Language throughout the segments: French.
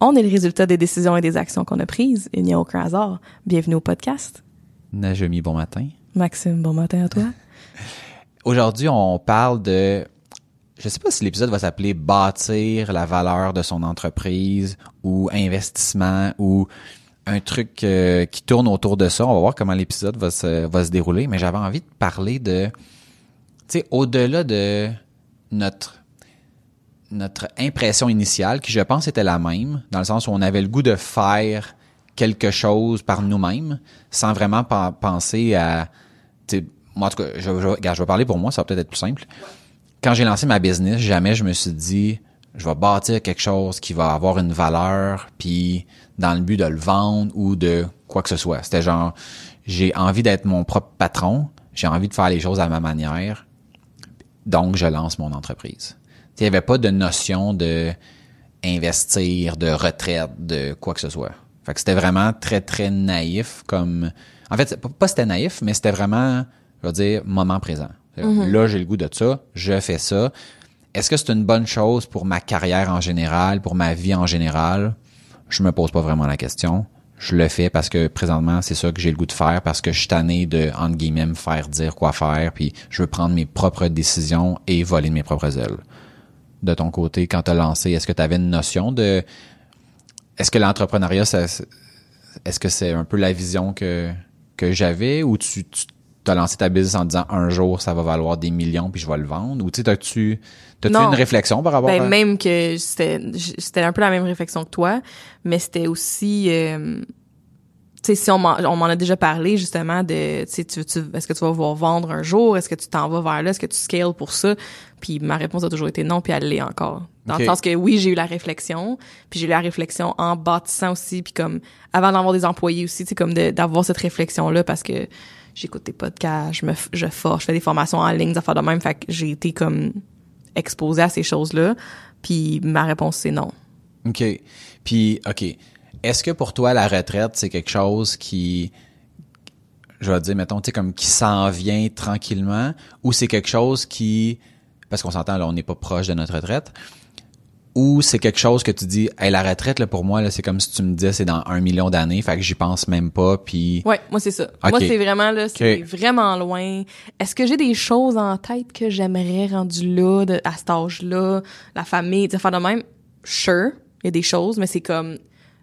On est le résultat des décisions et des actions qu'on a prises. Il n'y a aucun hasard. Bienvenue au podcast. Najemi, bon matin. Maxime, bon matin à toi. Aujourd'hui, on parle de je sais pas si l'épisode va s'appeler bâtir la valeur de son entreprise ou investissement ou un truc euh, qui tourne autour de ça. On va voir comment l'épisode va se, va se dérouler, mais j'avais envie de parler de, tu sais, au-delà de notre notre impression initiale, qui je pense était la même, dans le sens où on avait le goût de faire quelque chose par nous-mêmes, sans vraiment penser à, moi en tout cas, je vais parler pour moi, ça va peut-être être plus simple quand j'ai lancé ma business, jamais je me suis dit je vais bâtir quelque chose qui va avoir une valeur puis dans le but de le vendre ou de quoi que ce soit. C'était genre j'ai envie d'être mon propre patron, j'ai envie de faire les choses à ma manière. Donc je lance mon entreprise. Il n'y avait pas de notion de investir, de retraite, de quoi que ce soit. Fait que c'était vraiment très très naïf comme en fait, pas c'était naïf, mais c'était vraiment je veux dire moment présent. Là, j'ai le goût de ça, je fais ça. Est-ce que c'est une bonne chose pour ma carrière en général, pour ma vie en général? Je me pose pas vraiment la question. Je le fais parce que présentement, c'est ça que j'ai le goût de faire, parce que je suis tanné de, entre guillemets, me faire dire quoi faire, puis je veux prendre mes propres décisions et voler de mes propres ailes. De ton côté, quand tu as lancé, est-ce que tu avais une notion de... Est-ce que l'entrepreneuriat, ça- est-ce que c'est un peu la vision que, que j'avais ou tu, tu as lancé ta business en disant un jour ça va valoir des millions puis je vais le vendre? Ou tu sais t'as-tu t'as-tu Non. une réflexion par rapport Ben, à même que c'était c'était un peu la même réflexion que toi, mais c'était aussi euh, tu sais si on m'en on m'en a déjà parlé justement de tu sais tu, tu est-ce que tu vas voir vendre un jour, est-ce que tu t'en vas vers là, est-ce que tu scales pour ça? Puis ma réponse a toujours été non, puis elle l'est encore. Dans le sens que oui, j'ai eu la réflexion, puis j'ai eu la réflexion en bâtissant aussi, puis comme avant d'avoir des employés aussi, tu sais comme de- d'avoir cette réflexion là parce que j'écoute des podcasts, je me je force, je fais des formations en ligne, des affaires de même, fait que j'ai été comme exposée à ces choses-là. Puis ma réponse c'est non. OK. Puis OK. Est-ce que pour toi la retraite c'est quelque chose qui je vais dire mettons tu sais comme qui s'en vient tranquillement ou c'est quelque chose qui parce qu'on s'entend là on n'est pas proche de notre retraite ou c'est quelque chose que tu dis hey, la retraite là pour moi là c'est comme si tu me disais c'est dans un million d'années fait que j'y pense même pas puis Ouais, moi c'est ça. Moi c'est vraiment là, c'est vraiment loin. Est-ce que j'ai des choses en tête que j'aimerais rendu là de- à cet âge-là, la famille, des affaires de même? Sure, il y a des choses, mais c'est comme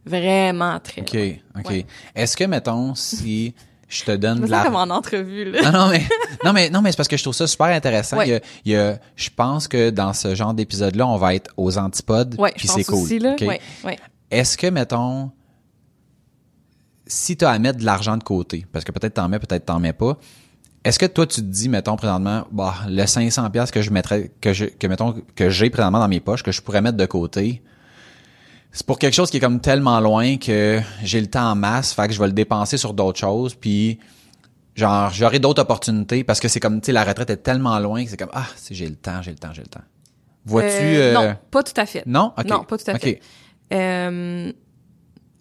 vraiment très. OK. OK. Ouais. Est-ce que mettons si je te Je donne de la comme en entrevue là. non, non, mais, non, mais, non, mais c'est parce que je trouve ça super intéressant. Ouais. Il y a, il y a- je pense que dans ce genre d'épisode-là, on va être aux antipodes. Ouais, puis je c'est cool. aussi là. OK? Ouais, ouais. Est-ce que, mettons, si tu as à mettre de l'argent de côté, parce que peut-être t'en mets, peut-être t'en mets pas, est-ce que toi, tu te dis, mettons, présentement, bah, le 500 pièces que je mettrais, que je, que, mettons, que j'ai présentement dans mes poches, que je pourrais mettre de côté, c'est pour quelque chose qui est comme tellement loin que j'ai le temps en masse, fait que je vais le dépenser sur d'autres choses, puis genre j'aurai d'autres opportunités parce que c'est comme tu sais la retraite est tellement loin que c'est comme ah si j'ai le temps, j'ai le temps, j'ai le temps. Vois-tu Euh, euh, Non, pas tout à fait. non? OK. Non, pas tout à fait. Euh,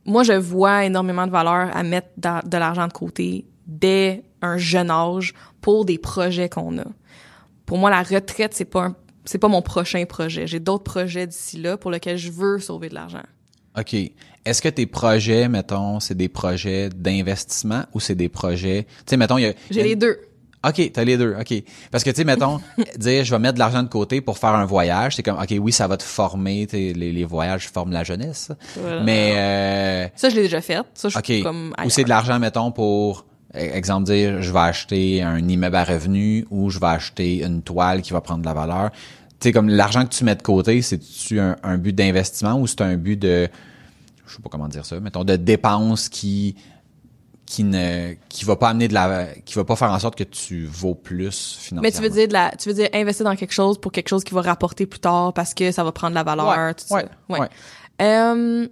moi, je vois énormément de valeur à mettre de l'argent de côté dès un jeune âge pour des projets qu'on a. Pour moi, la retraite, c'est pas un- c'est pas mon prochain projet. J'ai d'autres projets d'ici là pour lesquels je veux sauver de l'argent. OK. Est-ce que tes projets, mettons, c'est des projets d'investissement ou c'est des projets, tu sais mettons il y a J'ai les deux. OK, t'as les deux. OK. Parce que tu sais mettons dire je vais mettre de l'argent de côté pour faire un voyage, c'est comme OK, oui, ça va te former, les, les voyages forment la jeunesse. Voilà. Mais euh, Ça, je l'ai déjà fait. Ça, je OK. suis comme Ou c'est de l'argent mettons pour exemple dire je vais acheter un immeuble à revenu ou je vais acheter une toile qui va prendre de la valeur. Tu sais comme l'argent que tu mets de côté, c'est tu un, un but d'investissement ou c'est un but de je sais pas comment dire ça, mettons de dépenses qui qui ne qui va pas amener de la qui va pas faire en sorte que tu vaux plus financièrement. Mais tu veux dire de la, tu veux dire investir dans quelque chose pour quelque chose qui va rapporter plus tard parce que ça va prendre de la valeur, Ouais, tout ouais, ça. Ouais. ouais. Euh,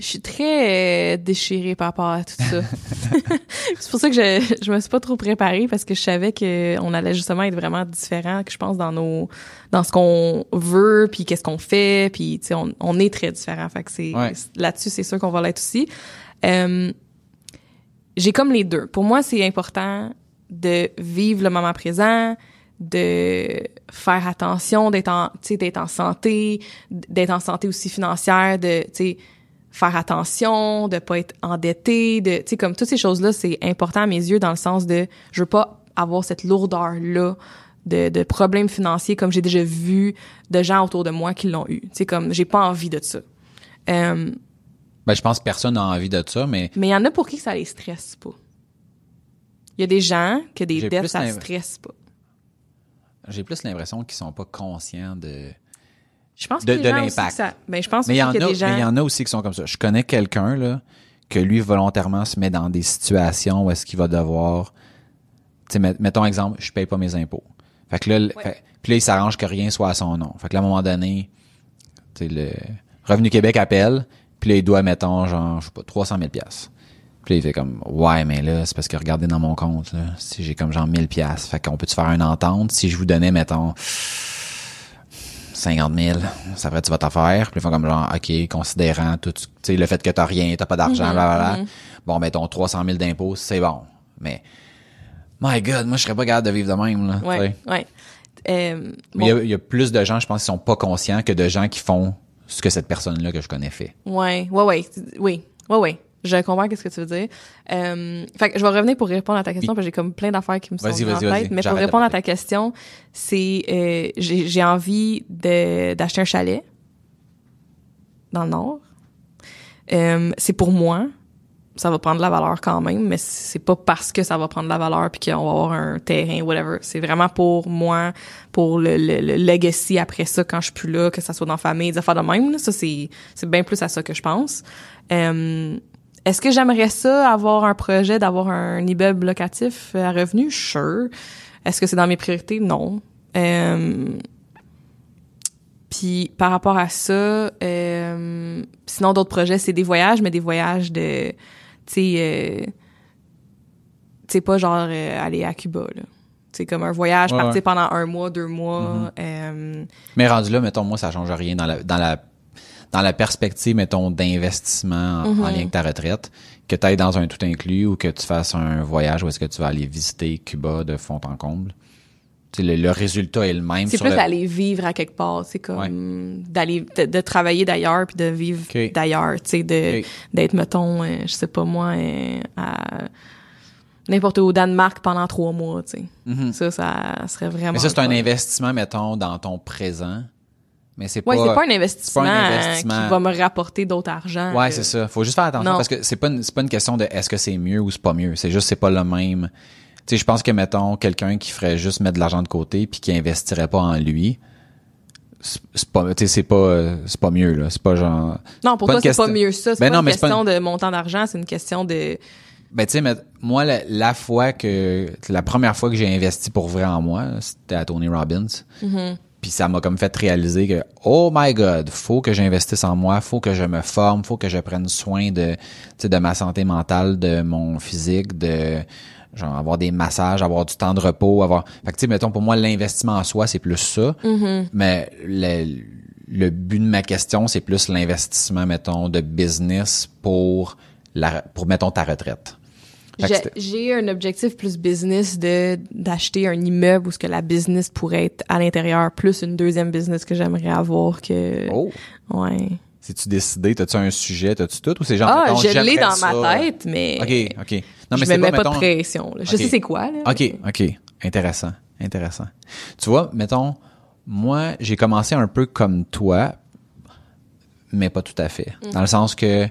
je suis très euh, déchirée par rapport à tout ça. c'est pour ça que je, je me suis pas trop préparée parce que je savais que on allait justement être vraiment différents, que je pense dans nos, dans ce qu'on veut, puis qu'est-ce qu'on fait, puis tu sais, on, on est très différents. Fait que c'est Ouais. là-dessus, c'est sûr qu'on va l'être aussi. Euh, j'ai comme les deux. Pour moi, c'est important de vivre le moment présent, de faire attention, d'être en, tu sais, d'être en santé, d'être en santé aussi financière, de, tu sais, faire attention, de pas être endetté, de, tu sais, comme toutes ces choses-là, c'est important à mes yeux dans le sens de, je veux pas avoir cette lourdeur-là de, de problèmes financiers comme j'ai déjà vu de gens autour de moi qui l'ont eu. Tu sais, comme, j'ai pas envie de ça. Euh, Ben je pense que personne n'a envie de ça mais mais il y en a pour qui ça les stresse pas. Il y a des gens que des dettes, ça stresse pas. j'ai plus l'impression qu'ils sont pas conscients de Je pense De- que de l'impact. ça, ben, je pense Mais il y en qu'il y a, a des gens. mais il y en a aussi qui sont comme ça. Je connais quelqu'un là que lui volontairement se met dans des situations où est-ce qu'il va devoir, tu sais, met- mettons exemple, je paye pas mes impôts. Fait que là, Ouais. fait- puis là il s'arrange que rien soit à son nom. Fait que là à un moment donné, tu sais le Revenu Québec appelle, puis là il doit mettons genre je sais pas 300 000 pièces. Puis là, il fait comme ouais mais là c'est parce que regardez dans mon compte là, si j'ai comme genre 1000 pièces, fait qu'on peut te faire une entente si je vous donnais mettons 50 000, ça ferait tu vas t'en faire. Puis ils font comme genre, OK, considérant tout, tu sais, le fait que t'as rien, t'as pas d'argent, blablabla. Bon, ben, ton 300 000 d'impôts, c'est bon. Mais, my God, moi, je serais pas capable de vivre de même, là. Ouais, ouais. Euh, Mais il y bon, a- il y, a plus de gens, je pense, qui sont pas conscients que de gens qui font ce que cette personne-là que je connais fait. ouais, ouais, ouais, oui, ouais, ouais. Je comprends qu'est-ce que tu veux dire. Euh, fait que je vais revenir pour répondre à ta question, parce que j'ai comme plein d'affaires qui me sont en tête. Mais pour répondre à ta question, c'est euh, j'ai envie de d'acheter un chalet dans le nord. Euh, c'est pour moi. Ça va prendre de la valeur quand même, mais c'est pas parce que ça va prendre de la valeur puis qu'on va avoir un terrain, whatever. C'est vraiment pour moi, pour le, le, le legacy après ça quand je suis plus là, que ça soit dans la famille, des affaires de même. là. Ça, c'est c'est bien plus à ça que je pense. Euh, Est-ce que j'aimerais ça, avoir un projet d'avoir un immeuble locatif à revenu? Sure. Est-ce que c'est dans mes priorités? Non. Euh, puis par rapport à ça, euh, sinon d'autres projets, c'est des voyages, mais des voyages de, tu sais, euh, tu sais pas genre euh, aller à Cuba là. C'est comme un voyage, Ouais, partir ouais. pendant un mois, deux mois. euh, Mais rendu là, mettons, moi, ça change rien dans la, dans la, dans la perspective, mettons, d'investissement en, en lien avec ta retraite, que tu ailles dans un tout inclus ou que tu fasses un voyage où est-ce que tu vas aller visiter Cuba de fond en comble. Le, le résultat est le même. c'est plus le- d'aller vivre à quelque part, c'est comme d'aller de, de travailler d'ailleurs puis de vivre d'ailleurs, tu sais d'être mettons euh, je sais pas moi euh, à n'importe où au Danemark pendant trois mois, tu sais. Ça ça serait vraiment. Mais ça, c'est un investissement, mettons, dans ton présent. Mais c'est pas. C'est pas un investissement, pas un euh, investissement. qui va me rapporter d'autres argent. Ouais, que- c'est ça. Faut juste faire attention Non. parce que c'est pas une, c'est pas une question de est-ce que c'est mieux ou c'est pas mieux. C'est juste c'est pas le même. Tu sais, je pense que mettons quelqu'un qui ferait juste mettre de l'argent de côté puis qui investirait pas en lui, c'est pas, c'est pas, c'est pas mieux là. C'est pas genre. Non, pour toi, c'est pas mieux ça. C'est Ben pas non, une mais question de montant d'argent, c'est une question de... Ben tu sais, mais moi la, la fois que la première fois que j'ai investi pour vrai en moi, c'était à Tony Robbins. Mm-hmm. Puis ça m'a comme fait réaliser que oh my god, faut que j'investisse en moi, faut que je me forme, faut que je prenne soin de tu sais de ma santé mentale, de mon physique, de genre avoir des massages, avoir du temps de repos, avoir fait que tu sais mettons pour moi l'investissement en soi, c'est plus ça. Mm-hmm. Mais le, le but de ma question, c'est plus l'investissement mettons de business pour la pour mettons ta retraite. J'ai- un objectif plus business de d'acheter un immeuble où ce que la business pourrait être à l'intérieur, plus une deuxième business que j'aimerais avoir que... Oh, Ouais. si tu décidé, t'as-tu un sujet, t'as-tu tout? Ou c'est genre Ah, mettons, je l'ai dans ça? ma tête, mais... OK, OK. Non je c'est me mets pas, mettons- de pression. là. Je sais c'est quoi, là. OK, OK. Intéressant, intéressant. Tu vois, mettons, moi, j'ai commencé un peu comme toi, mais pas tout à fait. Mm. Dans le sens que,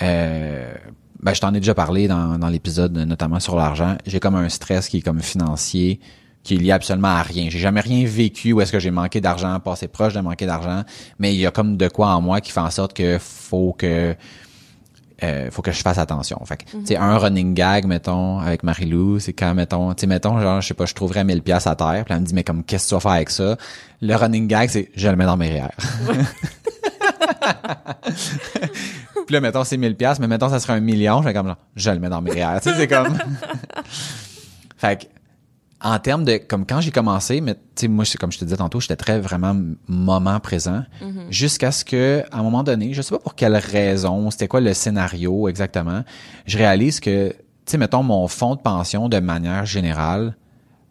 euh, ben je t'en ai déjà parlé dans, dans l'épisode notamment sur l'argent. J'ai comme un stress qui est comme financier qui est lié absolument à rien. J'ai jamais rien vécu où est-ce que j'ai manqué d'argent, passé proche de manquer d'argent, mais il y a comme de quoi en moi qui fait en sorte que faut que euh, faut que je fasse attention. Fait que, tu sais, un running gag, mettons, avec Marie-Lou, c'est quand, mettons, tu sais, mettons, genre, je sais pas, je trouverais 1000 pièces à terre, puis elle me dit, mais comme, qu'est-ce que tu vas faire avec ça? Le running gag, c'est, je le mets dans mes REER. puis là, mettons, c'est 1000 pièces, mais mettons, ça serait un million, je fais comme, genre, je le mets dans mes REER. Tu sais, c'est comme... fait que, en termes de comme quand j'ai commencé mais tu sais moi comme je te disais tantôt j'étais très vraiment moment présent jusqu'à ce que à un moment donné je sais pas pour quelle raison c'était quoi le scénario exactement je réalise que tu sais mettons mon fonds de pension de manière générale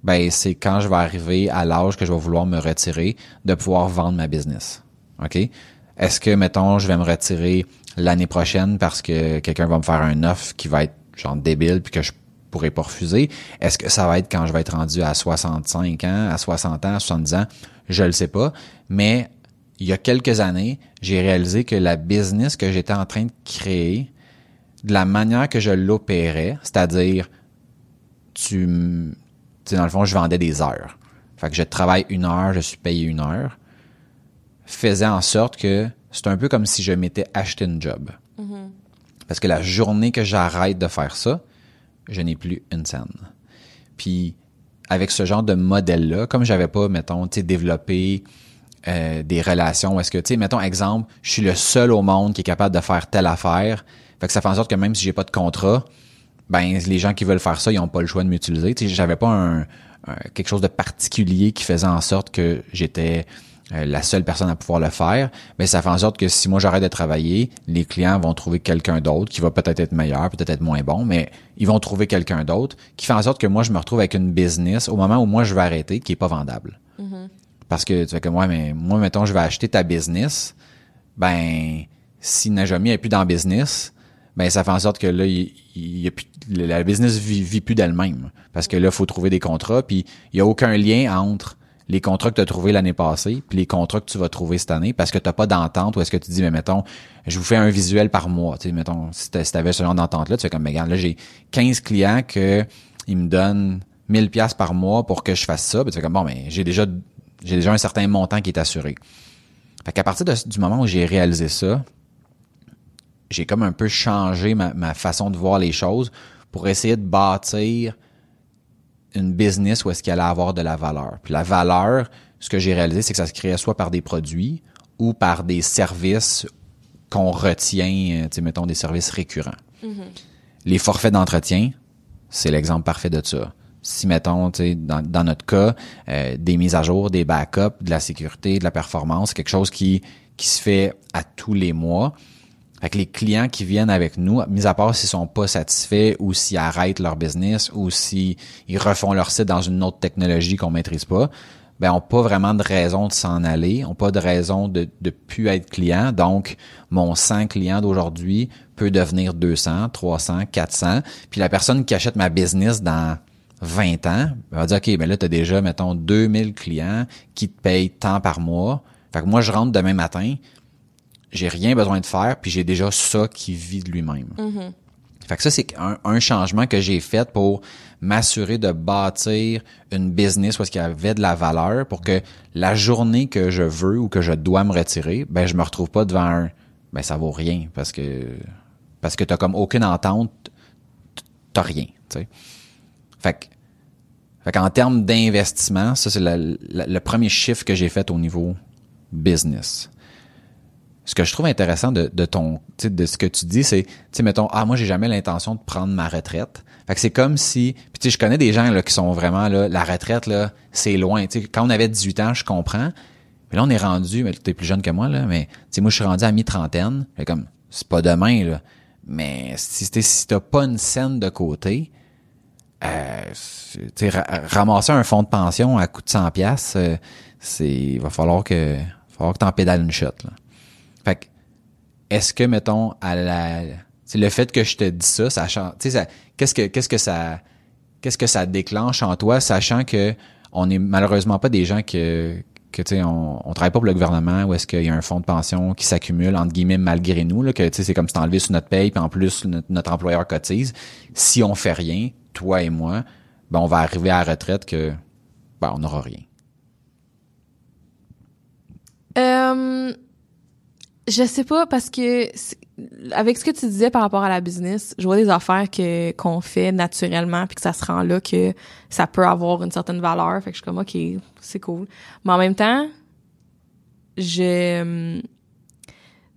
ben c'est quand je vais arriver à l'âge que je vais vouloir me retirer de pouvoir vendre ma business ok? Est-ce que mettons je vais me retirer l'année prochaine parce que quelqu'un va me faire un offre qui va être genre débile puis que je pourrais pas refuser? Est-ce que ça va être quand je vais être rendu à 65 ans, à 60 ans, à 70 ans? Je le sais pas. Mais il y a quelques années, j'ai réalisé que la business que j'étais en train de créer, de la manière que je l'opérais, c'est-à-dire, tu, tu sais, dans le fond, je vendais des heures. Fait que je travaille une heure, je suis payé une heure, faisait en sorte que c'est un peu comme si je m'étais acheté une job. Parce que la journée que j'arrête de faire ça, je n'ai plus une scène. Puis avec ce genre de modèle-là, comme j'avais pas, mettons, tu sais, développé euh, des relations, est-ce que, tu sais, mettons, exemple, je suis le seul au monde qui est capable de faire telle affaire, fait que ça fait en sorte que même si j'ai pas de contrat, ben les gens qui veulent faire ça, ils ont pas le choix de m'utiliser. Tu sais, j'avais pas un, un- quelque chose de particulier qui faisait en sorte que j'étais euh, la seule personne à pouvoir le faire, mais ça fait en sorte que si moi j'arrête de travailler, les clients vont trouver quelqu'un d'autre qui va peut-être être meilleur, peut-être être moins bon, mais ils vont trouver quelqu'un d'autre qui fait en sorte que moi je me retrouve avec une business au moment où moi je vais arrêter qui est pas vendable. Parce que tu fais comme ouais, mais moi mettons je vais acheter ta business, ben si Najami est plus dans business, ben ça fait en sorte que là il, il y a plus, la business vit, vit plus d'elle-même. Parce que là il faut trouver des contrats puis il y a aucun lien entre les contrats que tu as trouvés l'année passée puis les contrats que tu vas trouver cette année parce que tu pas d'entente ou est-ce que tu dis mais mettons je vous fais un visuel par mois tu sais mettons si tu avais ce genre d'entente là tu fais comme mais regarde là j'ai 15 clients que ils me donnent 1000 pièces par mois pour que je fasse ça tu fais comme bon mais j'ai déjà j'ai déjà un certain montant qui est assuré. Fait qu'à partir du moment où j'ai réalisé ça j'ai comme un peu changé ma façon de voir les choses pour essayer de bâtir une business où est-ce qu'il allait avoir de la valeur. Puis la valeur, ce que j'ai réalisé, c'est que ça se créait soit par des produits ou par des services qu'on retient, euh, tu sais, mettons des services récurrents. Les forfaits d'entretien, c'est l'exemple parfait de ça. Si, mettons, tu sais, dans, dans notre cas, euh, des mises à jour, des backups, de la sécurité, de la performance, quelque chose qui, qui se fait à tous les mois. Fait que les clients qui viennent avec nous, mis à part s'ils sont pas satisfaits ou s'ils arrêtent leur business ou s'ils ils refont leur site dans une autre technologie qu'on maîtrise pas, ben ont pas vraiment de raison de s'en aller, ont pas de raison de de plus être client. Donc mon 100 clients d'aujourd'hui peut devenir 200, 300, 400. Puis la personne qui achète ma business dans 20 ans, elle va dire OK, ben là tu as déjà mettons 2000 clients qui te payent tant par mois. Fait que moi je rentre demain matin, j'ai rien besoin de faire, puis j'ai déjà ça qui vit de lui-même. Fait que ça, c'est un, un changement que j'ai fait pour m'assurer de bâtir une business où est-ce qu'il y avait de la valeur pour que la journée que je veux ou que je dois me retirer, ben je me retrouve pas devant un ben ça vaut rien parce que parce que t'as comme aucune entente, t'as rien, tu sais. Fait que fait qu'en termes d'investissement, ça c'est le premier chiffre que j'ai fait au niveau business ce que je trouve intéressant de, de ton tu de ce que tu dis c'est tu sais mettons ah moi j'ai jamais l'intention de prendre ma retraite. Fait que c'est comme si puis tu sais je connais des gens là qui sont vraiment là la retraite là c'est loin. Tu sais quand on avait 18 ans je comprends. Mais là on est rendu mais t'es plus jeune que moi là mais tu sais moi je suis rendu à mi-trentaine. Comme c'est pas demain là. Mais si t'es si t'as pas une scène de côté euh, c'est- tu ramasser un fonds de pension à coût de 100 pièces c'est il va falloir que va falloir que t'en pédales une shot là fait que, est-ce que, mettons, à la, le fait que je te dis ça, ça change, tu qu'est-ce que, qu'est-ce que ça, qu'est-ce que ça déclenche en toi, sachant que on est malheureusement pas des gens que, que tu sais on, on travaille pas pour le gouvernement ou est-ce qu'il y a un fonds de pension qui s'accumule entre guillemets malgré nous là que tu sais c'est comme si enlevé sur notre paye puis en plus notre, notre, employeur cotise. Si on fait rien toi et moi ben on va arriver à la retraite que ben on n'aura rien. Euh, je sais pas parce que avec ce que tu disais par rapport à la business, je vois des affaires que qu'on fait naturellement puis que ça se rend là que ça peut avoir une certaine valeur, fait que je suis comme OK, c'est cool. Mais en même temps, je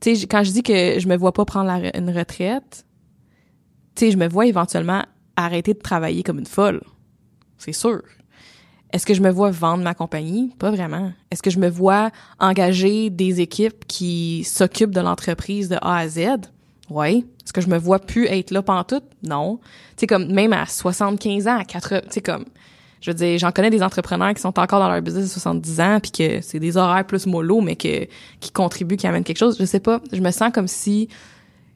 tu sais quand je dis que je me vois pas prendre une retraite, tu sais je me vois éventuellement arrêter de travailler comme une folle. C'est sûr. Est-ce que je me vois vendre ma compagnie? Pas vraiment. Est-ce que je me vois engager des équipes qui s'occupent de l'entreprise de A à Z? Oui. Est-ce que je me vois plus être là tout? Non. Tu sais, comme, même à 75 ans, à 80, tu sais, comme, je veux dire, j'en connais des entrepreneurs qui sont encore dans leur business à 70 ans puis que c'est des horaires plus mollo, mais que, qui contribuent, qui amènent quelque chose. Je sais pas. Je me sens comme si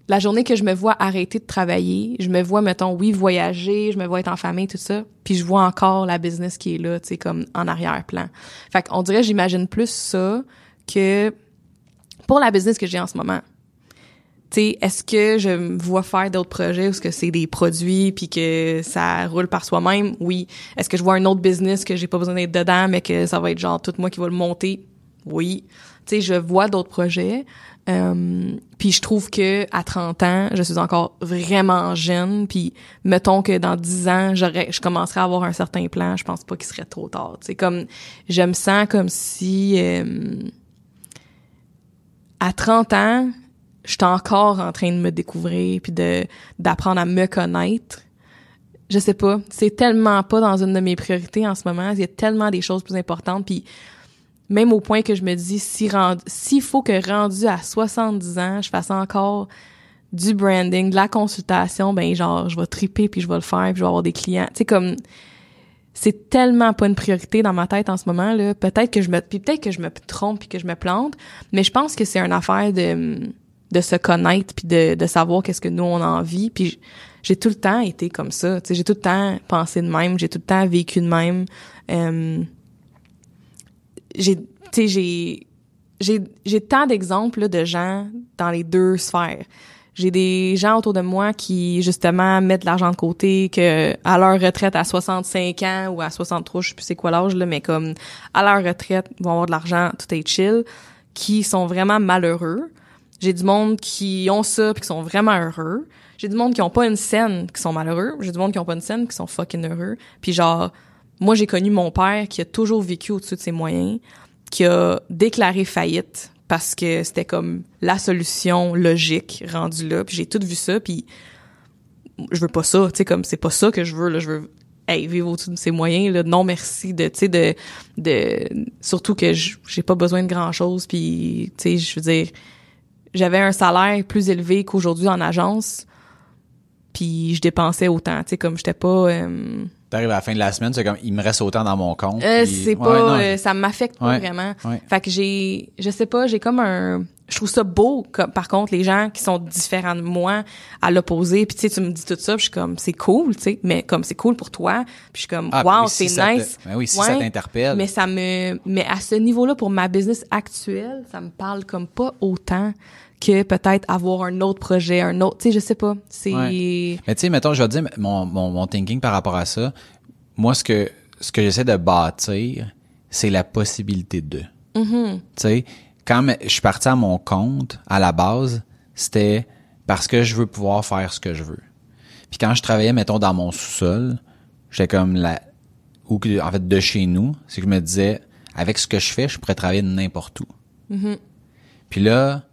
la journée que je me vois arrêter de travailler, je me vois, mettons, oui, voyager, je me vois être en famille, tout ça, puis je vois encore la business qui est là, tu sais, comme en arrière-plan. Fait qu'on dirait, j'imagine plus ça que pour la business que j'ai en ce moment. Tu sais, est-ce que je me vois faire d'autres projets ou est-ce que c'est des produits puis que ça roule par soi-même? Oui. Est-ce que je vois un autre business que j'ai pas besoin d'être dedans mais que ça va être genre tout moi qui va le monter? Oui. Tu sais, je vois d'autres projets, euh, puis je trouve que à 30 ans, je suis encore vraiment jeune. Puis mettons que dans 10 ans, j'aurais, je commencerai à avoir un certain plan. Je pense pas qu'il serait trop tard. C'est comme, je me sens comme si euh, à 30 ans, je suis encore en train de me découvrir puis de d'apprendre à me connaître. Je sais pas, c'est tellement pas dans une de mes priorités en ce moment. Il y a tellement des choses plus importantes. Puis même au point que je me dis, si s'il faut que rendu à 70 ans, je fasse encore du branding, de la consultation, ben genre, je vais triper puis je vais le faire puis je vais avoir des clients. Tu sais, comme, c'est tellement pas une priorité dans ma tête en ce moment, là. Peut-être que je me, puis peut-être que je me trompe puis que je me plante, mais je pense que c'est une affaire de, de se connaître puis de, savoir qu'est-ce que nous on a envie puis j'ai tout le temps été comme ça, tu sais, j'ai tout le temps pensé de même, j'ai tout le temps vécu de même. Euh, j'ai tu j'ai j'ai j'ai tant d'exemples de gens dans les deux sphères. J'ai des gens autour de moi qui justement mettent de l'argent de côté que à leur retraite à 65 ans ou à 63, je sais plus c'est quoi l'âge là, mais comme à leur retraite vont avoir de l'argent, tout est chill, qui sont vraiment malheureux. J'ai du monde qui ont ça puis qui sont vraiment heureux. J'ai du monde qui ont pas une scène qui sont malheureux. J'ai du monde qui ont pas une scène qui sont fucking heureux. Puis genre moi, j'ai connu mon père qui a toujours vécu au-dessus de ses moyens, qui a déclaré faillite parce que c'était comme la solution logique rendue là. Puis j'ai tout vu ça, puis je veux pas ça, tu sais, comme c'est pas ça que je veux, là. Je veux vivre au-dessus de ses moyens, là. Non, merci de, tu sais, de, de, surtout que j'ai pas besoin de grand-chose, puis, tu sais, je veux dire, j'avais un salaire plus élevé qu'aujourd'hui en agence, puis je dépensais autant, tu sais, comme j'étais pas... Euh, T'arrives à la fin de la semaine, c'est comme il me reste autant dans mon compte. Euh, c'est pas, euh, ça m'affecte pas vraiment. Fait que j'ai, je sais pas, j'ai comme un, je trouve ça beau. Comme, par contre, les gens qui sont différents de moi à l'opposé, puis tu sais, tu me dis tout ça, puis je suis comme c'est cool, tu sais, mais comme c'est cool pour toi, puis je suis comme ah, wow, c'est nice. Ben oui, si ça t'interpelle. Mais ça me, mais à ce niveau-là, pour ma business actuelle, ça me parle comme pas autant que peut-être avoir un autre projet, un autre, tu sais, je sais pas. C'est. Mais tu sais, mettons, je vais te dire mon, mon, mon thinking par rapport à ça. Moi, ce que ce que j'essaie de bâtir, c'est la possibilité de. Mm-hmm. Tu sais, quand je suis parti à mon compte, à la base, c'était parce que je veux pouvoir faire ce que je veux. Puis quand je travaillais, mettons, dans mon sous-sol, j'étais comme la ou en fait de chez nous, c'est que je me disais avec ce que je fais, je pourrais travailler n'importe où. Mm-hmm. Puis là,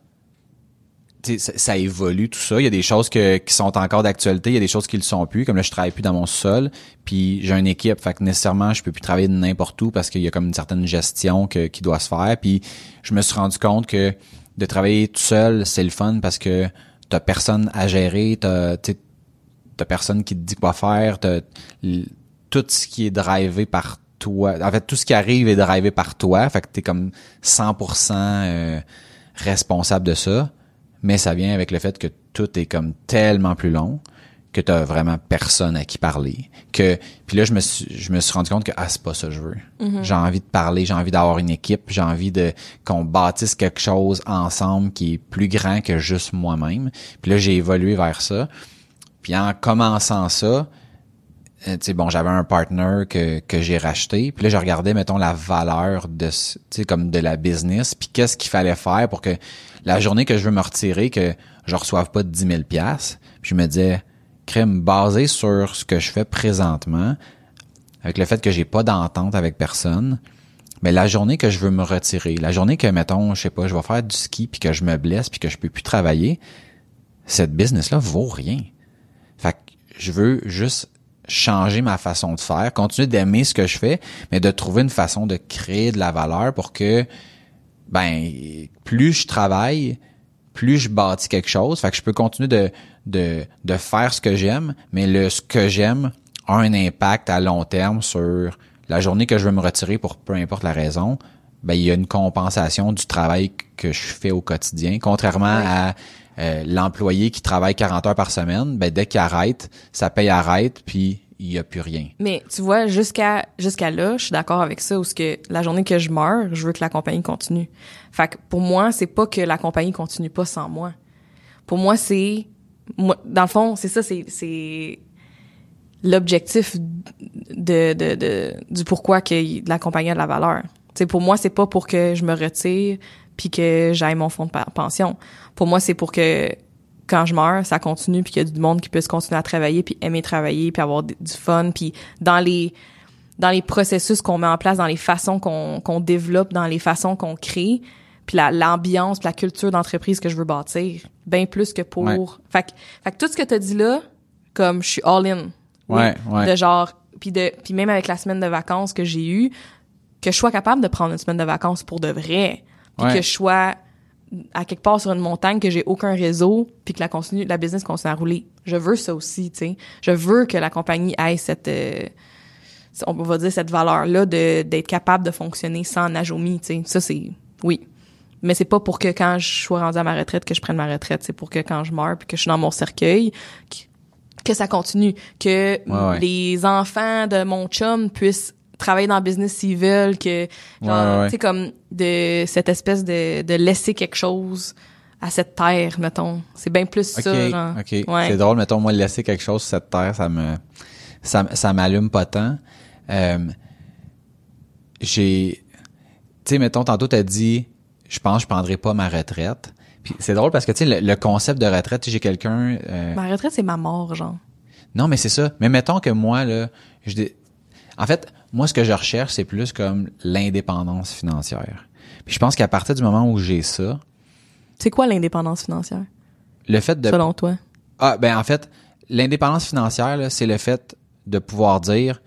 ça, évolue tout ça. Il y a des choses qui sont encore d'actualité, il y a des choses qui le sont plus. Comme là, je travaille plus dans mon sol, puis j'ai une équipe, fait que nécessairement, je peux plus travailler n'importe où parce qu'il y a comme une certaine gestion qui doit se faire. Puis je me suis rendu compte que de travailler tout seul, c'est le fun parce que t'as personne à gérer, t'as t'as personne qui te dit quoi faire, t'as tout ce qui est drivé par toi. En fait, tout ce qui arrive est drivé par toi. Fait que t'es comme 100% euh, responsable de ça mais ça vient avec le fait que tout est comme tellement plus long que tu as vraiment personne à qui parler. Que puis là je me suis je me suis rendu compte que ah c'est pas ça que je veux. J'ai envie de parler, j'ai envie d'avoir une équipe, j'ai envie de qu'on bâtisse quelque chose ensemble qui est plus grand que juste moi-même. Puis là j'ai évolué vers ça. Puis en commençant ça, tu sais bon, j'avais un partner que que j'ai racheté, puis là je regardais mettons la valeur de tu comme de la business, puis qu'est-ce qu'il fallait faire pour que la journée que je veux me retirer que je reçoive pas de 10 000 pièces, puis je me disais crème basé sur ce que je fais présentement avec le fait que j'ai pas d'entente avec personne, mais la journée que je veux me retirer, la journée que mettons, je sais pas, je vais faire du ski puis que je me blesse puis que je peux plus travailler, cette business là vaut rien. Fait que je veux juste changer ma façon de faire, continuer d'aimer ce que je fais, mais de trouver une façon de créer de la valeur pour que ben plus je travaille, plus je bâtis quelque chose, fait que je peux continuer de de de faire ce que j'aime, mais le ce que j'aime a un impact à long terme sur la journée que je veux me retirer pour peu importe la raison, ben il y a une compensation du travail que je fais au quotidien, contrairement à euh, l'employé qui travaille 40 heures par semaine, ben dès qu'il arrête, sa paye arrête, puis il y a plus rien. Mais tu vois, jusqu'à jusqu'à là, je suis d'accord avec ça, où ce que la journée que je meurs, je veux que la compagnie continue. Fait que pour moi, c'est pas que la compagnie continue pas sans moi. Pour moi, c'est moi, dans le fond, c'est ça, c'est c'est l'objectif de, de, de du pourquoi que la compagnie a de la valeur. Tu sais, pour moi, c'est pas pour que je me retire puis que j'aille mon fonds de pension. Pour moi, c'est pour que quand je meurs, ça continue puis qu'il y a du monde qui puisse continuer à travailler puis aimer travailler puis avoir du fun puis dans les dans les processus qu'on met en place, dans les façons qu'on qu'on développe, dans les façons qu'on crée, puis la- l'ambiance, la culture d'entreprise que je veux bâtir, bien plus que pour. Ouais. Fait, que- fait que tout ce que t'as dit là, comme je suis all in. Oui. Ouais, ouais. De genre, puis de, puis même avec la semaine de vacances que j'ai eue, que je sois capable de prendre une semaine de vacances pour de vrai, puis Ouais. que je sois à quelque part sur une montagne que j'ai aucun réseau puis que la continue la business continue à rouler. Je veux ça aussi, tu sais. Je veux que la compagnie ait cette euh, on va dire cette valeur là de d'être capable de fonctionner sans Najomi, tu sais. Ça c'est oui. Mais c'est pas pour que quand je sois rendu à ma retraite que je prenne ma retraite, c'est pour que quand je meurs puis que je suis dans mon cercueil que, que ça continue, que Ouais, ouais. les enfants de mon chum puissent travailler dans le business s'ils veulent, que genre, Ouais, ouais. tu sais comme de cette espèce de de laisser quelque chose à cette terre, mettons. C'est bien plus OK, ça, genre. OK. Ouais. C'est drôle, mettons, moi, laisser quelque chose sur cette terre, ça me, ça, ça m'allume pas tant. Euh, j'ai, tu sais, mettons, tantôt, t'as dit, je pense que je prendrai pas ma retraite. Puis c'est drôle parce que, tu sais, le, le concept de retraite, tu sais, j'ai quelqu'un, euh, Ma retraite, c'est ma mort, genre. non, mais c'est ça. Mais mettons que moi, là, je en fait, moi, ce que je recherche, c'est plus comme l'indépendance financière. Puis je pense qu'à partir du moment où j'ai ça, C'est quoi l'indépendance financière, le fait de selon toi? Ah, ben en fait, l'indépendance financière, là, c'est le fait de pouvoir dire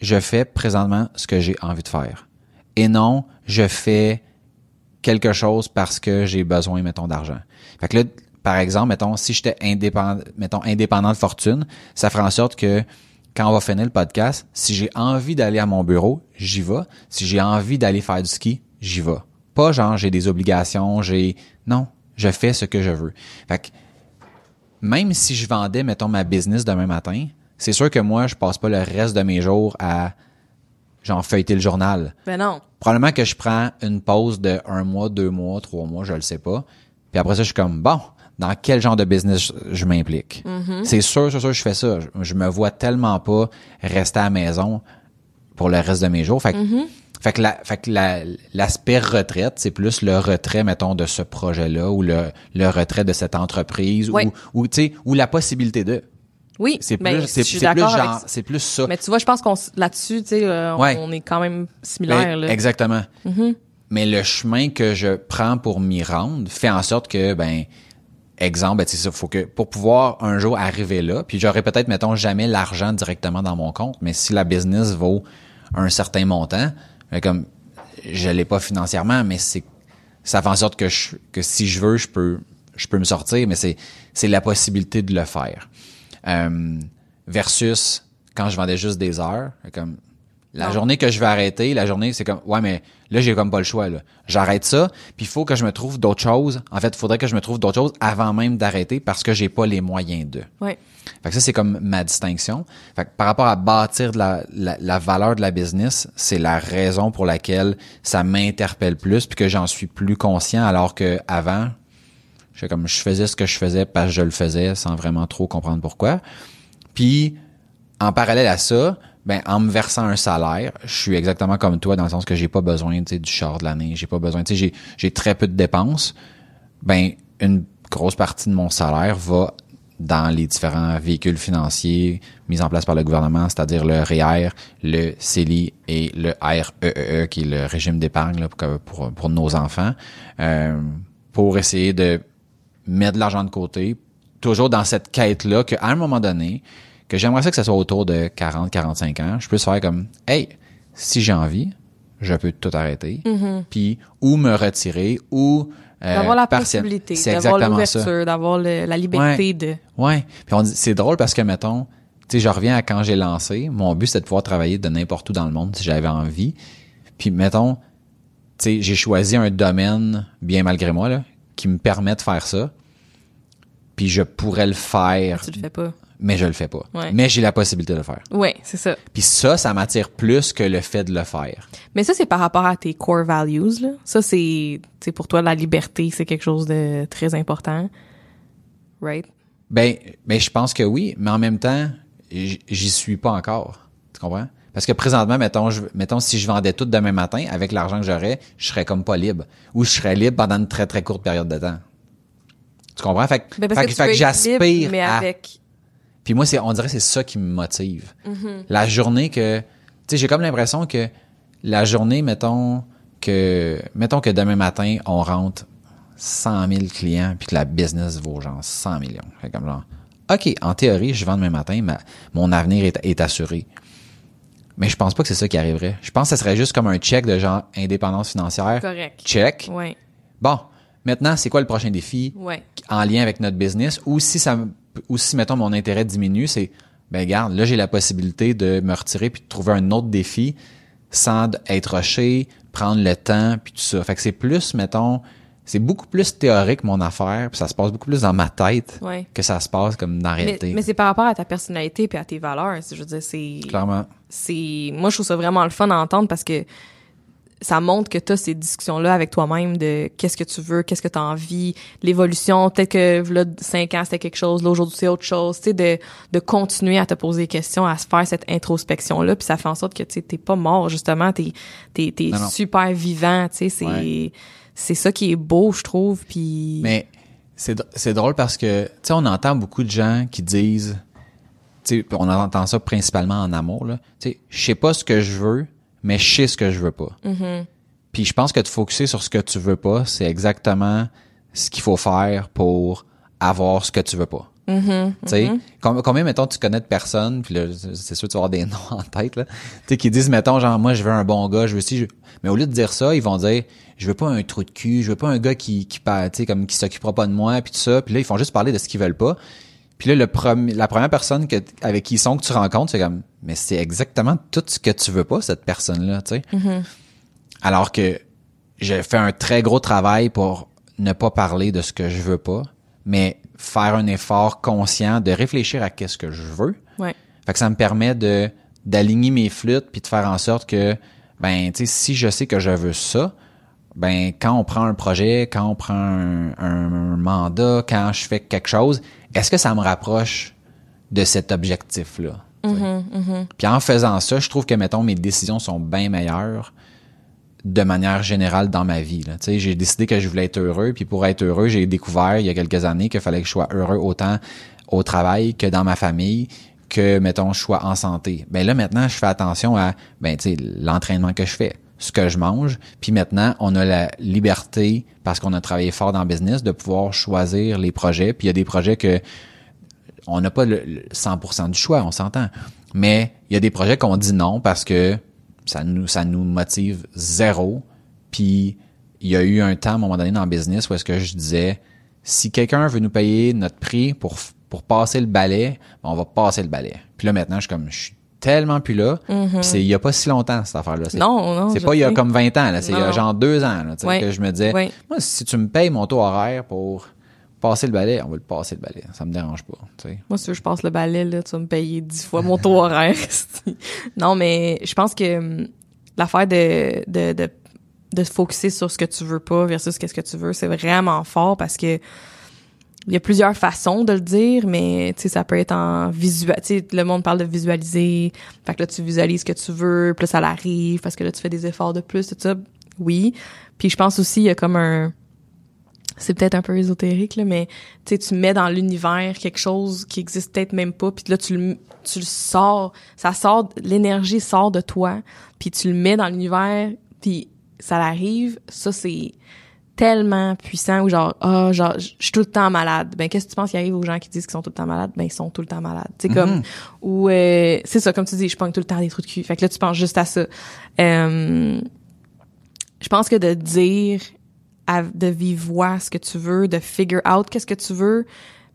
je fais présentement ce que j'ai envie de faire. Et non, je fais quelque chose parce que j'ai besoin, mettons, d'argent. Fait que là, par exemple, mettons, si j'étais indépendant, mettons, indépendant de fortune, ça ferait en sorte que quand on va finir le podcast, si j'ai envie d'aller à mon bureau, j'y vais. Si j'ai envie d'aller faire du ski, j'y vais. Pas genre j'ai des obligations, j'ai non, je fais ce que je veux. Fait que même si je vendais, mettons, ma business demain matin, c'est sûr que moi, je passe pas le reste de mes jours à, genre, feuilleter le journal. Ben non. Probablement que je prends une pause de un mois, deux mois, trois mois, je le sais pas. Puis après ça, je suis comme, bon, dans quel genre de business je, m'implique? C'est sûr, c'est sûr, je fais ça. Je, je me vois tellement pas rester à la maison pour le reste de mes jours. Fait que, fait que, la, fait que la- l'aspect retraite, c'est plus le retrait, mettons, de ce projet-là ou le, le retrait de cette entreprise Ouais. ou, ou tu sais, ou la possibilité de. Oui, C'est ben, plus, c'est, plus genre, ça. c'est plus ça. Mais tu vois, je pense qu'on là-dessus, tu sais, euh, on- Ouais. on est quand même similaires, Ben, là. Exactement. Mm-hmm. Mais le chemin que je prends pour m'y rendre fait en sorte que, ben, exemple, ben, c'est ça, faut que, pour pouvoir un jour arriver là, puis j'aurais peut-être, mettons, jamais l'argent directement dans mon compte, mais si la business vaut un certain montant, ben, comme, je l'ai pas financièrement, mais c'est, ça fait en sorte que que si je veux, je peux, je peux me sortir, mais c'est, c'est la possibilité de le faire. Euh, versus quand je vendais juste des heures, comme, La Non. journée que je vais arrêter, la journée, c'est comme, ouais, mais là, j'ai comme pas le choix, là. J'arrête ça, puis il faut que je me trouve d'autres choses. En fait, il faudrait que je me trouve d'autres choses avant même d'arrêter parce que j'ai pas les moyens de. Ouais. Fait que ça, c'est comme ma distinction. Fait que par rapport à bâtir de la, la, la valeur de la business, c'est la raison pour laquelle ça m'interpelle plus puis que j'en suis plus conscient alors que avant, je comme je faisais ce que je faisais parce que je le faisais sans vraiment trop comprendre pourquoi. Puis en parallèle à ça, ben en me versant un salaire, je suis exactement comme toi dans le sens que j'ai pas besoin du char de l'année, j'ai pas besoin, j'ai j'ai très peu de dépenses. Ben une grosse partie de mon salaire va dans les différents véhicules financiers mis en place par le gouvernement, c'est-à-dire le REER, le CELI et le REEE, qui est le régime d'épargne pour, pour, pour nos enfants, euh, pour essayer de mettre de l'argent de côté, toujours dans cette quête-là, qu'à un moment donné, que j'aimerais ça que ça soit autour de 40, 45 ans, je peux faire comme, hey, si j'ai envie, je peux tout arrêter, puis ou me retirer, ou euh, D'avoir la possibilité, d'avoir l'ouverture, d'avoir la liberté de. Ouais. Puis on dit, c'est drôle parce que, mettons, tu sais, je reviens à quand j'ai lancé. Mon but, c'était de pouvoir travailler de n'importe où dans le monde si j'avais envie. Puis, mettons, tu sais, j'ai choisi un domaine, bien malgré moi, là, qui me permet de faire ça. Puis je pourrais le faire, Tu le fais pas. Mais je le fais pas. Ouais. Mais j'ai la possibilité de le faire. Ouais, c'est ça. Puis ça, ça m'attire plus que le fait de le faire. Mais ça, c'est par rapport à tes core values, là. Ça, c'est, pour toi, la liberté, c'est quelque chose de très important. Right? Ben, ben, je pense que oui, mais en même temps, j'y suis pas encore. Tu comprends? Parce que présentement, mettons, je, mettons, si je vendais tout demain matin, avec l'argent que j'aurais, je serais comme pas libre. Ou je serais libre pendant une très, très courte période de temps. Tu comprends? Fait, que- Ben, parce fait que, que, j'aspire mais à... Puis moi, c'est, on dirait que c'est ça qui me motive. La journée que, tu sais, j'ai comme l'impression que la journée, mettons que, mettons que demain matin, on rentre 100 000 clients puis que la business vaut genre 100 millions. Fait comme genre, OK, en théorie, je vends demain matin, ma, mon avenir est, est assuré. Mais je pense pas que c'est ça qui arriverait. Je pense que ce serait juste comme un check de genre indépendance financière. Correct. Check. Ouais. Bon, maintenant, c'est quoi le prochain défi? Ouais. en lien avec notre business? Ou si ça me- ou si mettons mon intérêt diminue c'est ben regarde là j'ai la possibilité de me retirer puis de trouver un autre défi sans être rushé prendre le temps puis tout ça fait que c'est plus mettons c'est beaucoup plus théorique mon affaire puis ça se passe beaucoup plus dans ma tête Ouais. que ça se passe comme dans la Mais, réalité mais c'est par rapport à ta personnalité puis à tes valeurs. Je veux dire, c'est. clairement c'est moi je trouve ça vraiment le fun à entendre parce que ça montre que tu as ces discussions là avec toi-même de qu'est-ce que tu veux, qu'est-ce que tu as envie, l'évolution, peut-être que là 5 ans c'était quelque chose, là aujourd'hui c'est autre chose, tu sais de de continuer à te poser des questions, à se faire cette introspection là, puis ça fait en sorte que tu sais t'es pas mort justement, t'es t'es t'es Non, non. super vivant, tu sais. C'est Ouais. c'est ça qui est beau je trouve. Puis Mais c'est c'est drôle parce que tu sais on entend beaucoup de gens qui disent tu sais on entend ça principalement en amour là. Tu sais je sais pas ce que je veux mais je sais ce que je veux pas. Puis je pense que de focuser sur ce que tu veux pas c'est exactement ce qu'il faut faire pour avoir ce que tu veux pas. Tu sais com- combien mettons tu connais de personnes puis là c'est sûr tu vas avoir des noms en tête là tu sais qui disent mettons genre moi je veux un bon gars je veux si je... mais au lieu de dire ça ils vont dire je veux pas un trou de cul je veux pas un gars qui qui tu sais comme qui s'occupera pas de moi puis tout ça puis là ils font juste parler de ce qu'ils veulent pas. Puis là le premier la première personne que avec qui ils sont que tu rencontres c'est comme mais c'est exactement tout ce que tu veux pas cette personne là tu sais. Alors que j'ai fait un très gros travail pour ne pas parler de ce que je veux pas, mais faire un effort conscient de réfléchir à qu'est-ce que je veux. ouais. Fait que ça me permet de d'aligner mes flûtes puis de faire en sorte que ben tu sais si je sais que je veux ça, ben quand on prend un projet, quand on prend un, un mandat, quand je fais quelque chose, est-ce que ça me rapproche de cet objectif là Puis en faisant ça, je trouve que mettons mes décisions sont bien meilleures de manière générale dans ma vie. Là. J'ai décidé que je voulais être heureux, puis pour être heureux, j'ai découvert il y a quelques années qu'il fallait que je sois heureux autant au travail que dans ma famille, que, mettons, je sois en santé. Ben là, maintenant, je fais attention à ben, l'entraînement que je fais, ce que je mange, puis maintenant, on a la liberté, parce qu'on a travaillé fort dans le business, de pouvoir choisir les projets, puis il y a des projets que on n'a pas le, le 100% du choix, on s'entend. Mais il y a des projets qu'on dit non parce que ça nous ça nous motive zéro. Puis il y a eu un temps à un moment donné dans le business où est-ce que je disais si quelqu'un veut nous payer notre prix pour pour passer le balai, ben, on va passer le balai. Puis là maintenant je suis comme je suis tellement plus là. Puis c'est il y a pas si longtemps cette affaire là. Non, non. C'est pas il y a comme 20 ans là, c'est il y a genre deux ans là, que je me disais moi si tu me payes mon taux horaire pour passer le balai, on va le passer le balai, ça me dérange pas. Moi, si je passe le balai, là, tu vas me payer dix fois mon taux horaire. non, mais je pense que hum, l'affaire de, de, de, de se focuser sur ce que tu veux pas versus qu'est-ce que tu veux, c'est vraiment fort parce que il y a plusieurs façons de le dire, mais tu sais, ça peut être en visuel. Tu le monde parle de visualiser. Fait que là, tu visualises ce que tu veux, plus ça l'arrive parce que là, tu fais des efforts de plus, tout ça. Oui. Puis je pense aussi, il y a comme un, c'est peut-être un peu ésotérique là, mais tu sais, tu mets dans l'univers quelque chose qui existe peut-être même pas, puis là tu le tu le sors, ça sort, l'énergie sort de toi, puis tu le mets dans l'univers, puis ça l'arrive, ça c'est tellement puissant ou genre ah genre je suis tout le temps malade. Ben qu'est-ce que tu penses qui arrive aux gens qui disent qu'ils sont tout le temps malades? Ben ils sont tout le temps malades. C'est comme ou euh, c'est ça comme tu dis je pogne tout le temps des trous de cul. Fait que là tu penses juste à ça. Euh, je pense que de dire à, de vive voix ce que tu veux, de figure out qu'est-ce que tu veux,